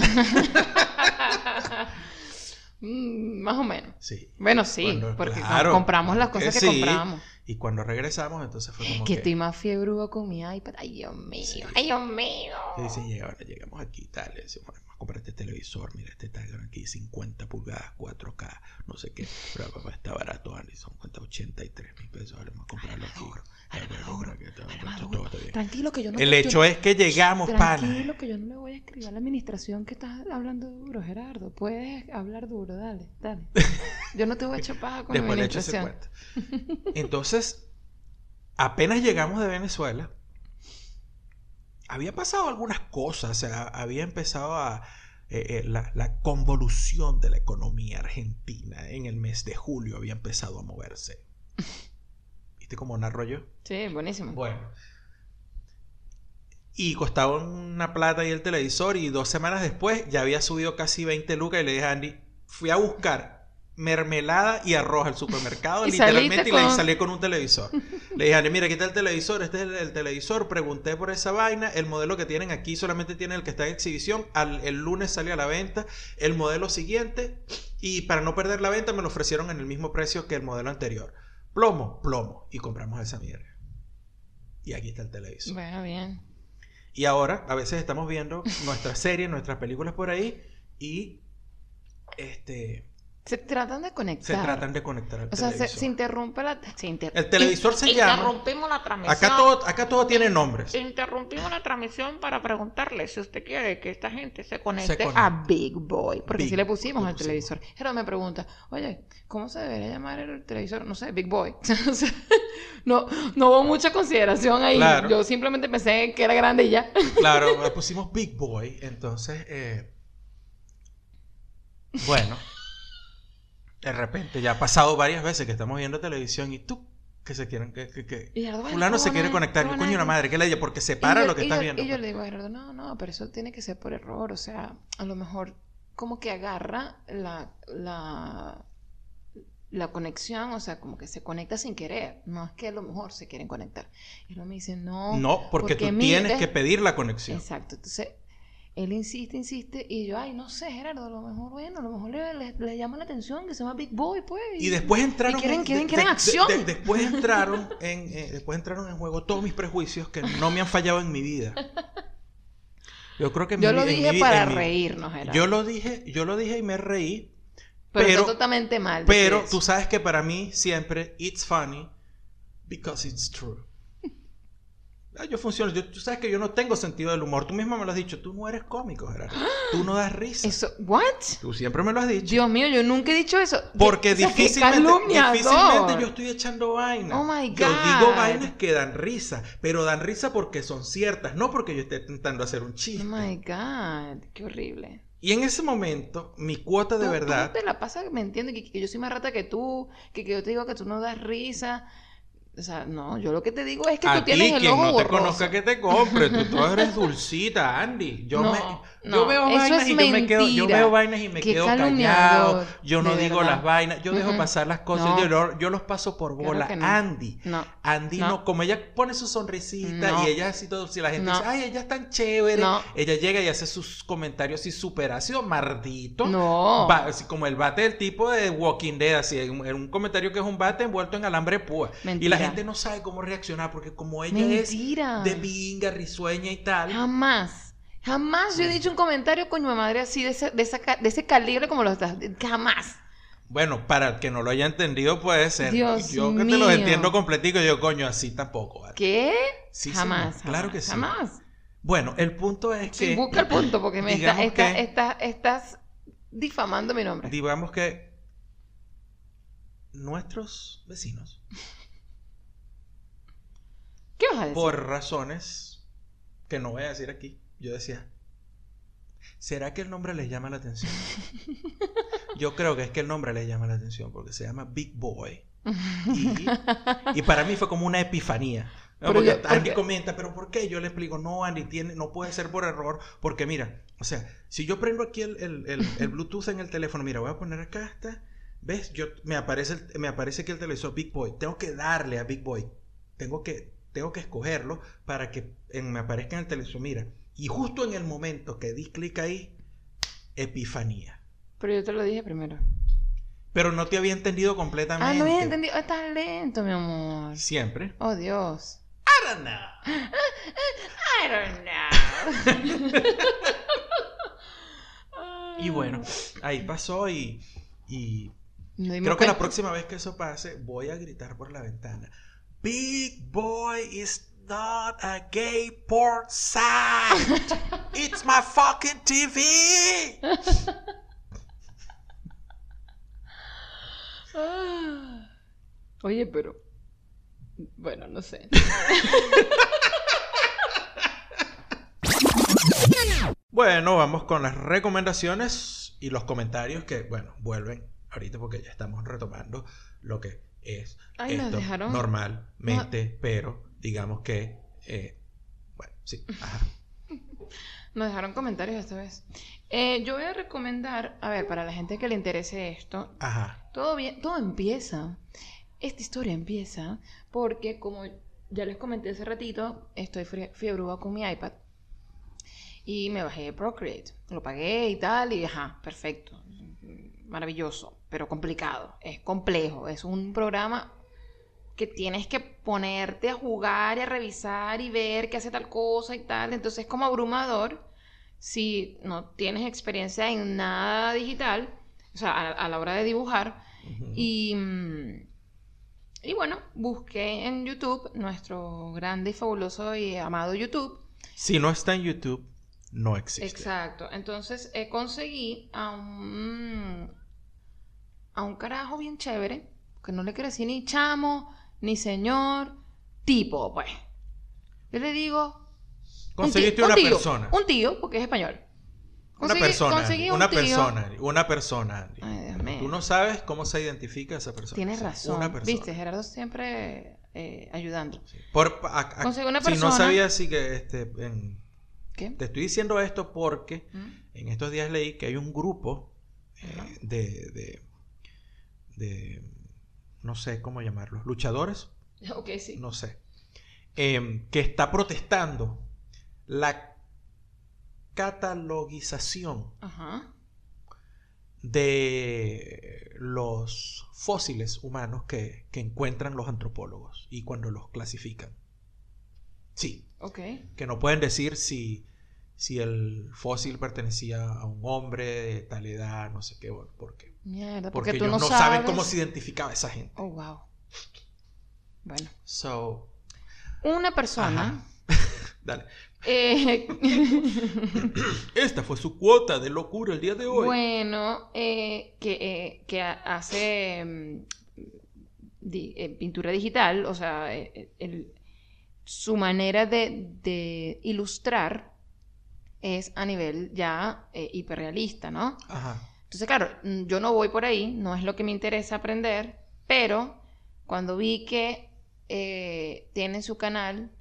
Mm, más o menos. Sí. Bueno, sí, Cuando- porque claro, compramos las cosas que sí. compramos. Y cuando regresamos, entonces fue como Que que... estoy más fiebrúa con mi iPad. Ay, Dios mío. Ay, Dios mío. Y dice, llega, ahora llegamos aquí y tal, le decimos, vamos a comprar este televisor, mira, este está aquí, 50 pulgadas, 4K, no sé qué, pero papá está barato, Andy, son cuenta 83 mil pesos, vamos a comprarlo aquí. Tranquilo que yo no El hecho es que llegamos, pana. Tranquilo que yo no le voy a escribir a la administración que estás hablando duro, Gerardo. Puedes hablar duro, dale, dale. Yo no te voy a echar paja con la Después le echo ese administración. Entonces, apenas llegamos de Venezuela, había pasado algunas cosas, o sea, había empezado a eh, eh, la, la convolución de la economía argentina en el mes de julio había empezado a moverse. ¿Viste cómo narro yo? Sí, buenísimo. Bueno. Y costaba una plata y el televisor y dos semanas después ya había subido casi 20 lucas y le dije a Andy, fui a buscar mermelada y arroz al supermercado Y literalmente y le salí con un televisor. Le dije a Andy, mira, aquí está el televisor, este es el, el televisor, pregunté por esa vaina, el modelo que tienen aquí solamente tiene el que está en exhibición, Al- el lunes sale a la venta el modelo siguiente y para no perder la venta me lo ofrecieron en el mismo precio que el modelo anterior. Plomo, plomo. Y compramos esa mierda. Y aquí está el televisor. Bueno, bien. Y ahora, a veces estamos viendo nuestras series, nuestras películas por ahí y este Se tratan de conectar. se tratan de conectar al O sea, se, televisor. se interrumpe la... Se inter- El televisor se llama. Interrumpimos la transmisión. Acá todo, acá todo tiene nombres. Interrumpimos la transmisión para preguntarle si usted quiere que esta gente se conecte Se a Big Boy. Porque Big si le pusimos al televisor. Gerardo me pregunta, oye, ¿cómo se debería llamar el televisor? No sé, Big Boy. No, no hubo mucha consideración ahí. Claro. Yo simplemente pensé que era grande y ya. Claro, le pusimos Big Boy. Entonces, eh, bueno, de repente ya ha pasado varias veces que estamos viendo televisión y tú que se quieren que, que, que Gerardo, fulano ¿cómo se quiere conectar. coño una madre, que le diga porque separa yo- lo que estás yo- viendo. Y yo pues. le digo a Gerardo, no, no, pero eso tiene que ser por error. O sea, a lo mejor como que agarra la, la, la conexión, o sea, como que se conecta sin querer. No es que a lo mejor se quieren conectar. Y él me dice, no. No, porque, tú mire- tienes que pedir la conexión. Exacto. Entonces, él insiste, insiste, y yo, ay, no sé, Gerardo, a lo mejor, bueno, a lo mejor le, le- le llama la atención que se llama Big Boy, pues. Y después entraron. y quieren- en- quieren- quieren acción. después entraron en, eh, después entraron en juego todos mis prejuicios que no me han fallado en mi vida. Yo creo que en Yo mi lo en dije mi para en reírnos, Gerardo. Yo lo dije, yo lo dije y me reí. pero, pero- totalmente mal. Pero tú sabes que para mí siempre it's funny because it's true. Ah, Yo funciono. Yo- tú sabes que yo no tengo sentido del humor. Tú mismo me lo has dicho. Tú no eres cómico, Gerardo. Tú no das risa. Eso, ¿what? Tú siempre me lo has dicho. Dios mío, yo nunca he dicho eso. Porque O sea, qué difícilmente, difícilmente yo estoy echando vainas. Oh my Yo God. digo vainas que dan risa, pero dan risa porque son ciertas, no porque yo esté intentando hacer un Oh chiste. my God, qué horrible. Y en ese momento, mi cuota de Tú- verdad. Tú te la pasas, me entiendes, que, que yo soy más rata que tú, que, que yo te digo que tú no das risa. O sea, no, yo lo que te digo es que a tú tienes ti, el quien ojo no te conozca que te compre, tú, tú eres dulcita, Andy. Yo, No, me, yo veo vainas es y yo me quedo, yo mentira. veo vainas y me Qué quedo callado. Yo no digo verdad. las vainas, yo dejo pasar las cosas, No. yo, yo los paso por bola. no. Andy, No, Andy no. Como ella pone su sonrisita y ella así todo, si la gente dice, ay, ella es tan chévere, No. ella llega y hace sus comentarios así súper ácido, mardito. no. Va- así como el bate del tipo de Walking Dead, así, en en un comentario que es un bate envuelto en alambre púa. Y Mentira. la gente no sabe cómo reaccionar porque como ella Mentira. es de pinga, risueña y tal. Jamás. Jamás yo he dicho un comentario coño de madre así de ese, de esa ca- de ese calibre como lo estás. Jamás. Bueno, para el que no lo haya entendido puede ser. Dios yo que te los entiendo completico, yo coño, así tampoco. ¿vale? ¿Qué? Sí, jamás, claro jamás, que sí. Jamás. Bueno, el punto es Sí, que busca el punto porque me está- digamos está- que- está- estás difamando mi nombre. digamos que nuestros vecinos, ¿Qué vas a decir? por razones que no voy a decir aquí, yo decía, ¿será que el nombre les llama la atención? Yo creo que es que el nombre les llama la atención porque se llama Big Boy. Y, y para mí fue como una epifanía. ¿no? Porque yo- Andy porque- comenta, pero ¿por qué? Yo le explico, no, Andy, tiene, no puede ser por error, porque mira, o sea, si yo prendo aquí el, el- el- el Bluetooth en el teléfono, mira, voy a poner acá está, ¿ves? Yo, me, aparece el- me aparece que el televisor Big Boy, tengo que darle a Big Boy, tengo que, tengo que escogerlo para que en- me aparezca en el televisor, mira, y justo en el momento que di clic ahí, epifanía. Pero yo te lo dije primero. Pero no te había entendido completamente. Ah, no había entendido. Estás lento, mi amor. Siempre. Oh, Dios. I don't know. I don't know. Y bueno, ahí pasó y, y creo que la próxima vez que eso pase voy a gritar por la ventana. Big Boy is not a gay porn site. It's my fucking TV. Ah. Oye, pero. Bueno, no sé. Bueno, vamos con las recomendaciones y los comentarios que, bueno, vuelven ahorita porque ya estamos retomando lo que es Ay, esto dejaron- normalmente, pero digamos que, eh, bueno, sí, ajá. Nos dejaron comentarios esta vez. Eh, yo voy a recomendar, a ver, para la gente que le interese esto, Ajá. todo bien, todo empieza. Esta historia empieza porque, como ya les comenté hace ratito, estoy fiebruda con mi iPad y me bajé Procreate. Lo pagué y tal, y ajá, perfecto. Maravilloso, pero complicado. Es complejo. Es un programa que tienes que ponerte a jugar y a revisar y ver qué hace tal cosa y tal. Entonces es como abrumador si no tienes experiencia en nada digital, o sea, a, a la hora de dibujar. Y, mm, y bueno, busqué en YouTube, nuestro grande y fabuloso y amado YouTube. Si no está en YouTube, no existe. Exacto. Entonces eh, conseguí a un, a un carajo bien chévere, que no le quiero decir ni chamo, ni señor, tipo, pues. Yo le digo... un Conseguiste un una tío, persona. Un tío, porque es español. Una persona. un Una tío- persona. Una persona. Ay, Dios mío. Tú no sabes cómo se identifica esa persona. Tienes razón. Una persona. Viste, Gerardo siempre eh, ayudando. Sí. Por, a- a- Conseguí una Si no persona- sabías, sí que este, en- ¿Qué? te estoy diciendo esto porque ¿Mm? en estos días leí que hay un grupo eh, Ajá. de, de, de, no sé cómo llamarlos, luchadores, Ok, sí. no sé, em, que está protestando la catalogización Ajá. de los fósiles humanos que, que encuentran los antropólogos y cuando los clasifican. Sí, Ok. que no pueden decir si, si el fósil pertenecía a un hombre de tal edad, no sé qué, bueno, ¿por qué? Mierda, Porque, porque, tú ellos no, no, saben sabes- cómo se identificaba esa gente. Oh, wow. Bueno. So, Una persona. Dale. Eh, Esta fue su cuota de locura el día de hoy. bueno, eh, que, eh, que ha- hace mm, di- pintura digital, o sea, el- su manera de, de ilustrar es a nivel ya hiperrealista, ¿no? Ajá. Entonces, claro, mm, yo no voy por ahí, no es lo que me interesa aprender, pero cuando vi que eh, tiene en su canal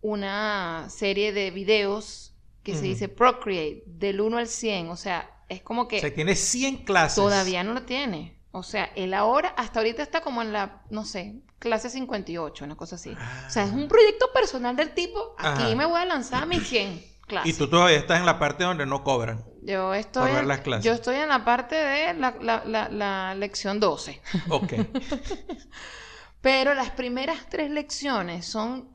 una serie de videos que se dice Procreate, del 1 al 100, o sea, es como que O sea, tiene 100 clases. todavía no lo tiene. O sea, él ahora, hasta ahorita está como en la, no sé, clase 58, una cosa así. O sea, es un proyecto personal del tipo, aquí Ajá. me voy a lanzar a mis 100 clases. Y tú todavía estás en la parte donde no cobran. Yo estoy, ver en, las clases. yo estoy en la parte de la, la- la- la lección 12. Ok. Pero las primeras tres lecciones son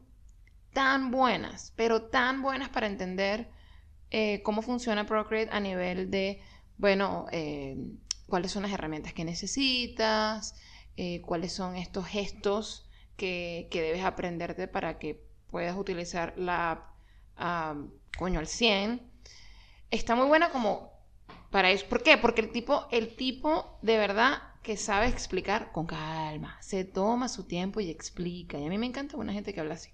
tan buenas, pero tan buenas para entender eh, cómo funciona Procreate a nivel de, bueno, eh, cuáles son las herramientas que necesitas, eh, cuáles son estos gestos que, que debes aprenderte para que puedas utilizar la app, ah, coño, al 100. Está muy buena como para eso. ¿Por qué? Porque el tipo, el tipo de verdad que sabe explicar con calma. Se toma su tiempo y explica. Y a mí me encanta una gente que habla así.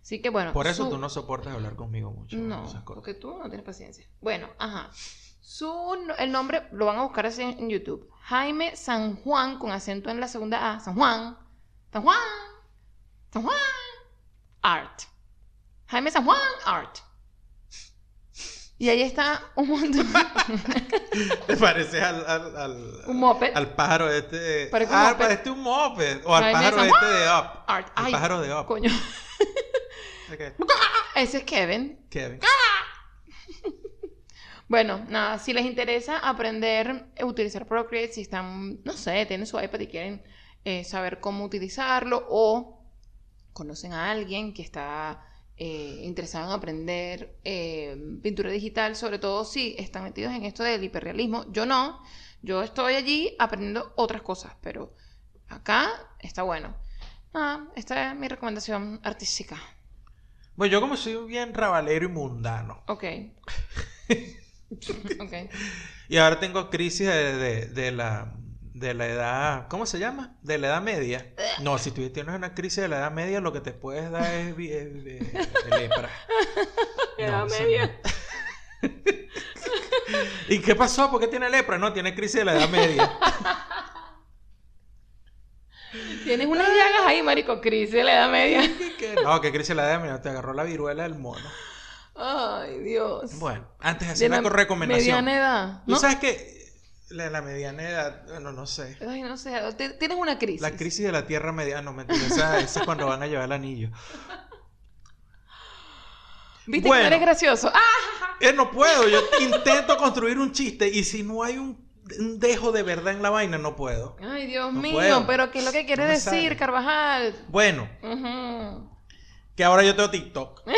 Así que bueno. Por eso su- tú no soportas hablar conmigo mucho. No, esas cosas. porque tú no tienes paciencia. Bueno, ajá. Su, el nombre lo van a buscar así en YouTube. Jaime San Juan, con acento en la segunda A. San Juan. San Juan. San Juan. Art. Jaime San Juan Art. Y ahí está un montón. Te pareces al, al, al, un moped. al pájaro este. Parece un ah, moped. parece un moped. O al pájaro este de Up. Art. El Ay, pájaro de Up. coño. Ese es Kevin. Kevin. Bueno, nada, si les interesa aprender a utilizar Procreate, si están, no sé, tienen su iPad y quieren eh, saber cómo utilizarlo o conocen a alguien que está eh, en aprender eh, pintura digital, sobre todo si están metidos en esto del hiperrealismo. Yo no, yo estoy allí aprendiendo otras cosas, pero acá está bueno. Nada, esta es mi recomendación artística. Bueno, yo como soy bien rabalero y mundano. Ok. ok. Y ahora tengo crisis de, de- de la, de la edad. ¿Cómo se llama? De la edad media. No, si tú tienes una crisis de la edad media, lo que te puedes dar es, vi- es- es- es lepra. Edad No, media. no. ¿Y qué pasó? ¿Por qué tiene lepra? No, tiene crisis de la edad media. Tienes unas llagas ahí, marico, crisis de la edad media. No, que crisis de la edad media. Te agarró la viruela del mono. Ay, Dios. Bueno, antes de hacer la recomendación. Mediana edad. Tú ¿no? sabes que la, la mediana edad, bueno, no sé. Ay, no sé. Tienes una crisis. La crisis de la tierra mediana, no mentira. Esa, esa es cuando van a llevar el anillo. ¿Viste Bueno. que eres gracioso? ¡Ah! Eh, no puedo, yo intento construir un chiste y si no hay un, un dejo de verdad en la vaina, no puedo. Ay, Dios No mío. puedo. Pero ¿qué es lo que quiere No me decir, sale. Carvajal? Bueno, que ahora yo tengo TikTok.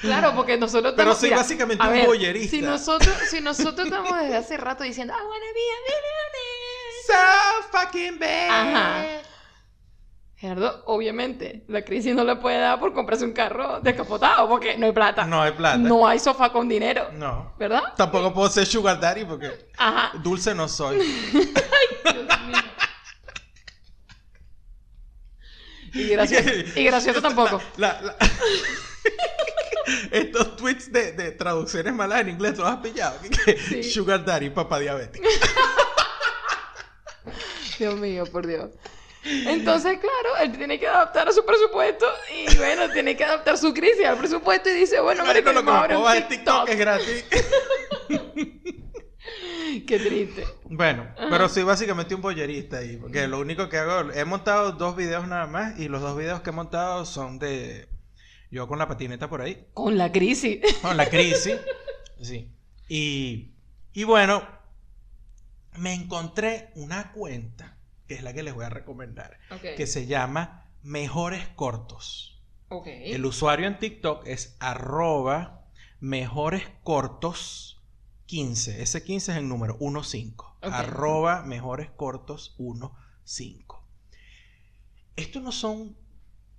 Claro, porque nosotros Pero estamos- soy mira, básicamente un ver, boyerista. Si nosotros, si nosotros estamos desde hace rato diciendo, I wanna be a So fucking bad. Ajá. Gerardo, obviamente, la crisis no le puede dar por comprarse un carro descapotado porque no hay plata. No hay plata. No hay sofá con dinero. No. ¿Verdad? Tampoco puedo ser sugar daddy porque Ajá. dulce no soy. Dios mío. Y gracioso, y gracioso tampoco. La- la- Estos tweets de, de traducciones malas en inglés, ¿tú los has pillado? Sí. Sugar daddy, papá diabético. Dios mío, por Dios. Entonces, claro, él tiene que adaptar a su presupuesto y bueno, tiene que adaptar su crisis al presupuesto y dice, bueno, marico, lo que vamos a me abrir puedo un bajar en TikTok es gratis. Qué triste. Bueno, pero soy básicamente un bollerista ahí, porque lo único que hago, he montado dos videos nada más y los dos videos que he montado son de yo con la patineta por ahí, Con la crisis. con la crisis, sí. Y, y bueno, me encontré una cuenta, que es la que les voy a recomendar, que se llama Mejores Cortos. El usuario en TikTok es arroba mejores cortos 15. Ese 15 es el número 15. Ok. Arroba mejores cortos 15. Estos no son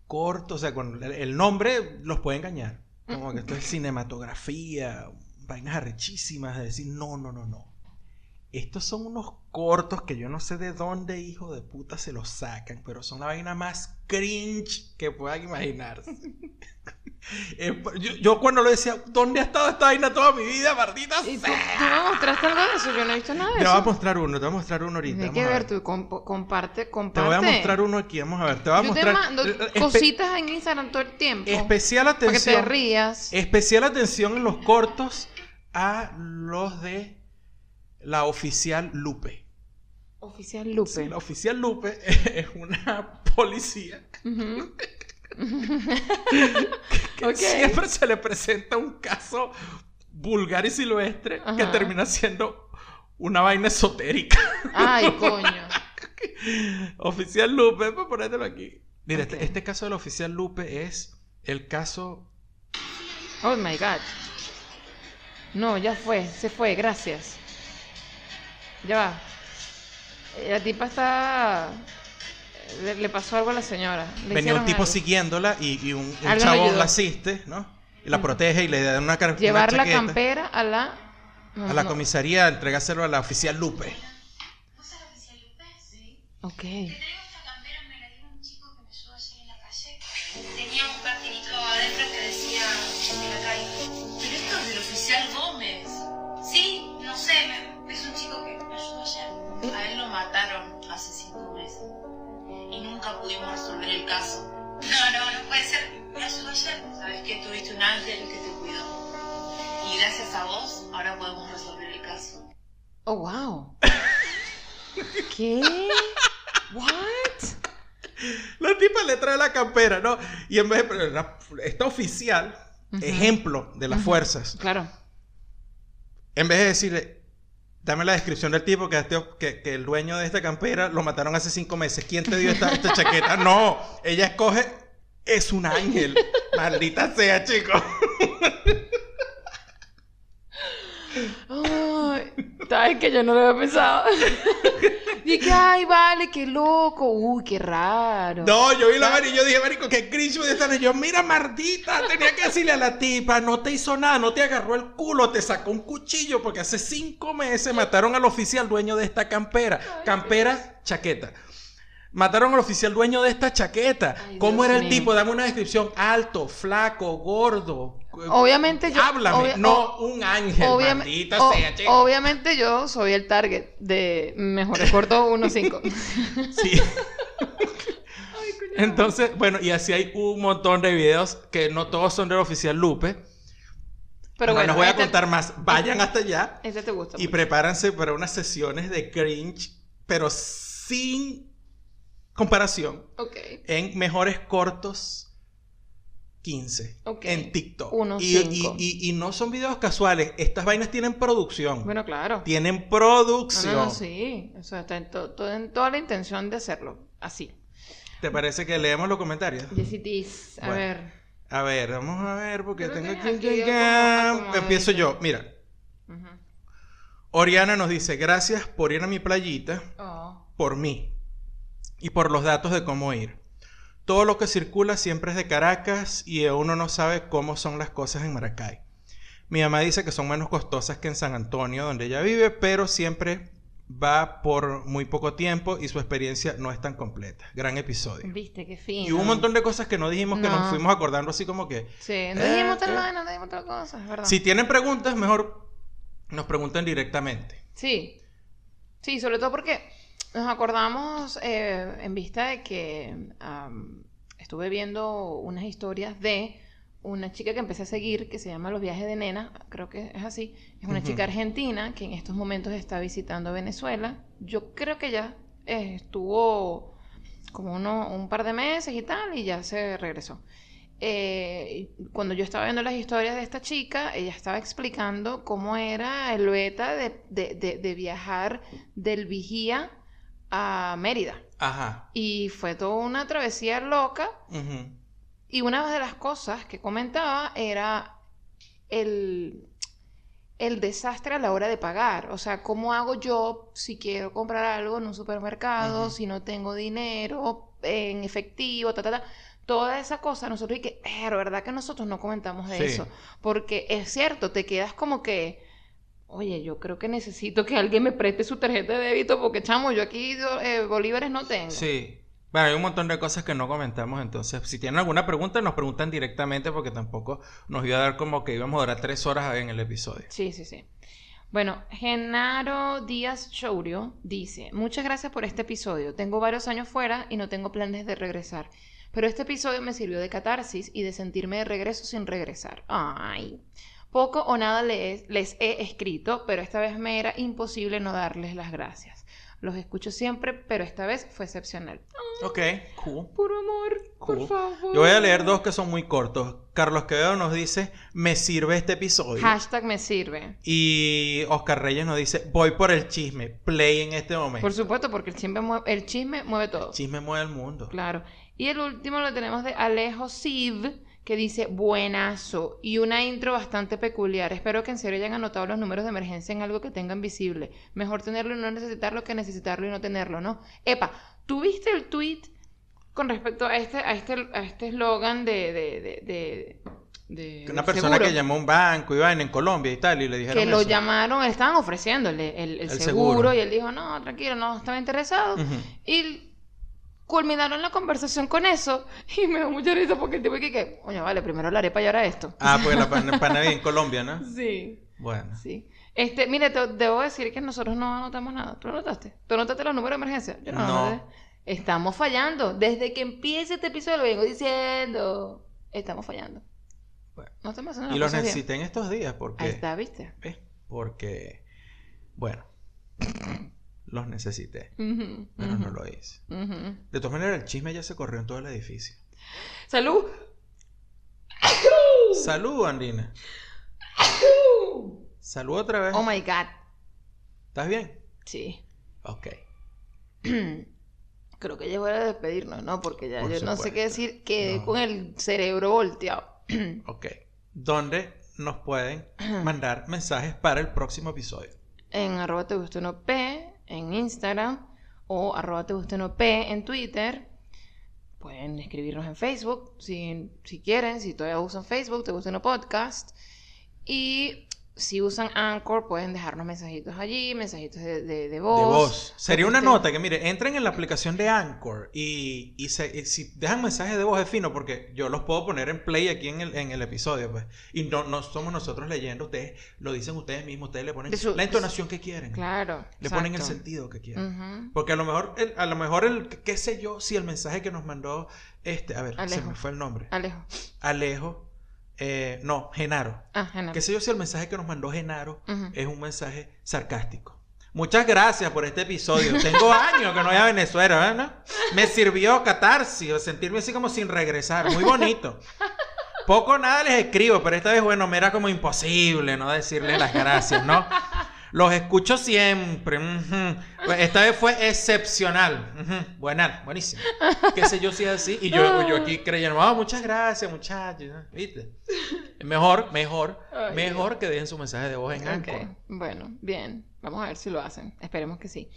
cortos, o sea, con el, el nombre los puede engañar. Como que esto es cinematografía, vainas arrechísimas de decir, no, no, no, no. Estos son unos cortos que yo no sé de dónde, hijo de puta, se los sacan, pero son la vaina más cringe que puedan imaginarse. Eh, yo, yo cuando lo decía, ¿dónde ha estado esta vaina toda mi vida, maldita ¿Y tú, tú me mostraste algo de eso? Yo no he visto nada de Te voy a eso. mostrar uno, te voy a mostrar uno ahorita. Hay que ver, tú comp- comparte, Te comparte. voy a mostrar uno aquí, vamos a ver. Te voy a Yo mostrar. te mando cositas en Instagram todo el tiempo. Especial para que te atención. rías. Especial atención en los cortos a los de la oficial Lupe. Oficial Lupe. Sí, la oficial Lupe es una policía que siempre se le presenta un caso vulgar y silvestre que termina siendo una vaina esotérica. Ay, coño. oficial Lupe, pues ponértelo aquí. Mira, este, este caso del oficial Lupe es el caso Oh my god. No, ya fue, se fue, gracias. Ya va. Eh, La tipa está. Le, le pasó algo a la señora. Le Venía un tipo algo. siguiéndola y, y un, ayudó. la asiste, ¿no? Y la protege y le da una, car- una Llevar la campera a la. no, a la no. comisaría, entregárselo a la oficial Lupe. Ok. Traigo esta campera, No, no, no puede ser. Me ayudó ayer. Sabes que tuviste un ángel que te cuidó. Y gracias a vos, ahora podemos resolver el caso. Oh, wow. ¿Qué? What? La tipa le trae la campera, ¿no? Y en vez de... esta oficial, Ujú. ejemplo de las Ujú. fuerzas, Claro. en vez de decirle, dame la descripción del tipo que, este- que, que el dueño de esta campera lo mataron hace cinco meses. ¿Quién te dio esta, esta chaqueta? No, ella escoge, es un ángel. Maldita sea, chico. Ay, sabes que yo no lo había pensado. Dije, ay, vale, qué loco. Uy, qué raro. No, yo vi la vaina y yo dije, marico, qué cringe de estar. Y yo, mira, maldita, tenía que decirle a la tipa, no te hizo nada, no te agarró el culo, te sacó un cuchillo, porque hace cinco meses mataron al oficial dueño de esta campera. Campera, chaqueta. Mataron al oficial dueño de esta chaqueta. Ay, ¿Cómo Dios era el mío. tipo? Dame una descripción. Alto, flaco, gordo. Obviamente yo- Háblame, obvia- no un ángel, Obviam- maldita o- sea, chico. obviamente yo soy el target de mejores cortos 1.5. Sí. Entonces, bueno, y así hay un montón de videos que no todos son del oficial Lupe. Pero no bueno, les voy a este- contar más. Vayan hasta allá Este te gusta. y mucho. prepárense para unas sesiones de cringe, pero sin comparación, en mejores cortos 15 Ok. en TikTok. Uno, y, y- cinco. y- y no son videos casuales. Estas vainas tienen producción. Bueno, claro. tienen producción. no, no, sí. O sea, está en, to- todo- en toda la intención de hacerlo. Así. ¿Te parece que leemos los comentarios? Jessy Tiz, a Bueno. ver. A ver, vamos a ver, porque tengo como Empiezo yo. Mira. Oriana nos dice: Gracias por ir a mi playita, Oh. por mí y por los datos de cómo ir. Todo lo que circula siempre es de Caracas y uno no sabe cómo son las cosas en Maracay. Mi mamá dice que son menos costosas que en San Antonio, donde ella vive, pero siempre va por muy poco tiempo y su experiencia no es tan completa. Gran episodio. Viste, qué fino. Y hubo un montón de cosas que no dijimos que No. nos fuimos acordando así como que... Sí, no Eh, dijimos tal vaina, no dijimos tal cosa, verdad. Si tienen preguntas, mejor nos pregunten directamente. Sí. Sí, sobre todo porque nos acordamos eh, en vista de que am, estuve viendo unas historias de una chica que empecé a seguir que se llama Los Viajes de Nena, creo que es así. Es una chica argentina que en estos momentos está visitando Venezuela. Yo creo que ya eh, estuvo como uno, un par de meses y tal y ya se regresó. Eh, cuando yo estaba viendo las historias de esta chica, ella estaba explicando cómo era el beta de, de- de- de viajar del Vigía a Mérida. Ajá. Y fue toda una travesía loca. Y una de las cosas que comentaba era el, el desastre a la hora de pagar. O sea, ¿cómo hago yo si quiero comprar algo en un supermercado, si no tengo dinero en efectivo, ta, ta, ta? toda esa cosa, nosotros y que, pero ¿verdad que nosotros no comentamos de Sí. eso? Porque es cierto, te quedas como que, oye, yo creo que necesito que alguien me preste su tarjeta de débito porque, chamo, yo aquí eh, bolívares no tengo. Sí. Bueno, hay un montón de cosas que no comentamos, entonces, si tienen alguna pregunta, nos preguntan directamente porque tampoco nos iba a dar como que íbamos a durar tres horas en el episodio. Sí, sí, sí. Bueno, Genaro Díaz Chourio dice, muchas gracias por este episodio. Tengo varios años fuera y no tengo planes de regresar. Pero este episodio me sirvió de catarsis y de sentirme de regreso sin regresar. Ay. Poco o nada les, les he escrito, pero esta vez me era imposible no darles las gracias. Los escucho siempre, pero esta vez fue excepcional. Ok, cool. Por amor, cool. por favor. Yo voy a leer dos que son muy cortos. Carlos Quevedo nos dice, me sirve este episodio. Hashtag me sirve. Y Oscar Reyes nos dice, voy por el chisme, play en este momento. Por supuesto, porque el chisme mueve, el chisme mueve todo. El chisme mueve el mundo. Claro. Y el último lo tenemos de Alejo Siv, que dice buenazo y una intro bastante peculiar. Espero que en serio hayan anotado los números de emergencia en algo que tengan visible. Mejor tenerlo y no necesitarlo que necesitarlo y no tenerlo, ¿no? Epa, ¿tú viste el tweet con respecto a este a este a este eslogan de de de, de, de- Una persona seguro? que llamó a un banco y vaina en Colombia y tal, y le dijeron que lo eso. llamaron, estaban ofreciéndole el, el El seguro, seguro. y él dijo, no, tranquilo, no estaba interesado. Y culminaron la conversación con eso y me dio mucha risa porque el tipo que, que coño, vale, primero la arepa y ahora esto. Ah, pues la pan- panadería en Colombia, ¿no? Sí, Bueno. sí. Este, mire, te debo decir que nosotros no anotamos nada. ¿Tú anotaste? ¿Tú anotaste los números de emergencia? Yo no, No. anoté. Estamos fallando. Desde que empiece este episodio lo vengo diciendo. Estamos fallando. Bueno. No estamos haciendo Y los necesité en estos días porque... Ahí está, ¿viste? ¿ves? Porque, bueno, los necesité, Ujú, pero no lo hice. De todas maneras, el chisme ya se corrió en todo el edificio. ¡Salud! Salud, Andina. Salud otra vez. Oh my God. ¿Estás bien? Sí. Ok. Creo que ya es hora de despedirnos, ¿no? Porque ya Por yo no sé qué decir, quedé No. con el cerebro volteado. Ok. ¿Dónde nos pueden mandar mensajes para el próximo episodio? en arroba te gusta uno P en Instagram o arroba te P en Twitter. Pueden escribirnos en Facebook si, si quieren, si todavía usan Facebook, te gusta uno podcast. Y si usan Anchor, pueden dejarnos mensajitos allí, mensajitos de, de, de voz. de voz. Sería una nota que, mire, entren en la aplicación de Anchor y, y se- y si dejan mensajes de voz es fino porque yo los puedo poner en play aquí en el, en el episodio, pues. Y no, no somos nosotros leyendo, ustedes lo dicen ustedes mismos, ustedes le ponen su- la entonación que quieren. Claro. Le ponen el sentido que quieren. Porque a lo mejor, el, a lo mejor el, qué sé yo, si el mensaje que nos mandó, este, a ver, se me fue el nombre. Alejo. Alejo, eh, no, Genaro. Ah, Genaro. Qué sé yo si el mensaje que nos mandó Genaro es un mensaje sarcástico. Muchas gracias por este episodio. Tengo años que no voy a Venezuela, ¿verdad? Me sirvió catarsis, sentirme así como sin regresar. Muy bonito. Poco nada les escribo, pero esta vez, bueno, me era como imposible no decirles las gracias, ¿no? Los escucho siempre. Pues Esta vez fue excepcional. ujú. Buena, buenísimo. Qué sé yo si es así. Y yo, yo aquí creyendo, ah, muchas gracias, muchachos. ¿Viste? Mejor, mejor, mejor que dejen su mensaje de voz en Anchor. Bueno, bien. Vamos a ver si lo hacen. Esperemos que sí.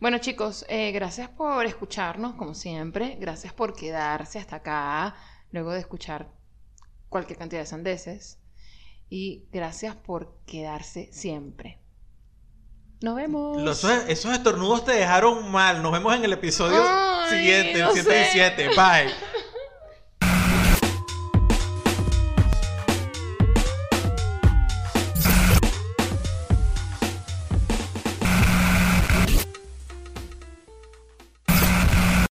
Bueno, chicos, eh, gracias por escucharnos, como siempre. Gracias por quedarse hasta acá, luego de escuchar cualquier cantidad de sandeces. Y gracias por quedarse siempre. Nos vemos. Los- esos estornudos te dejaron mal. Nos vemos en el episodio Ay, siguiente, el no sé. 117. Bye.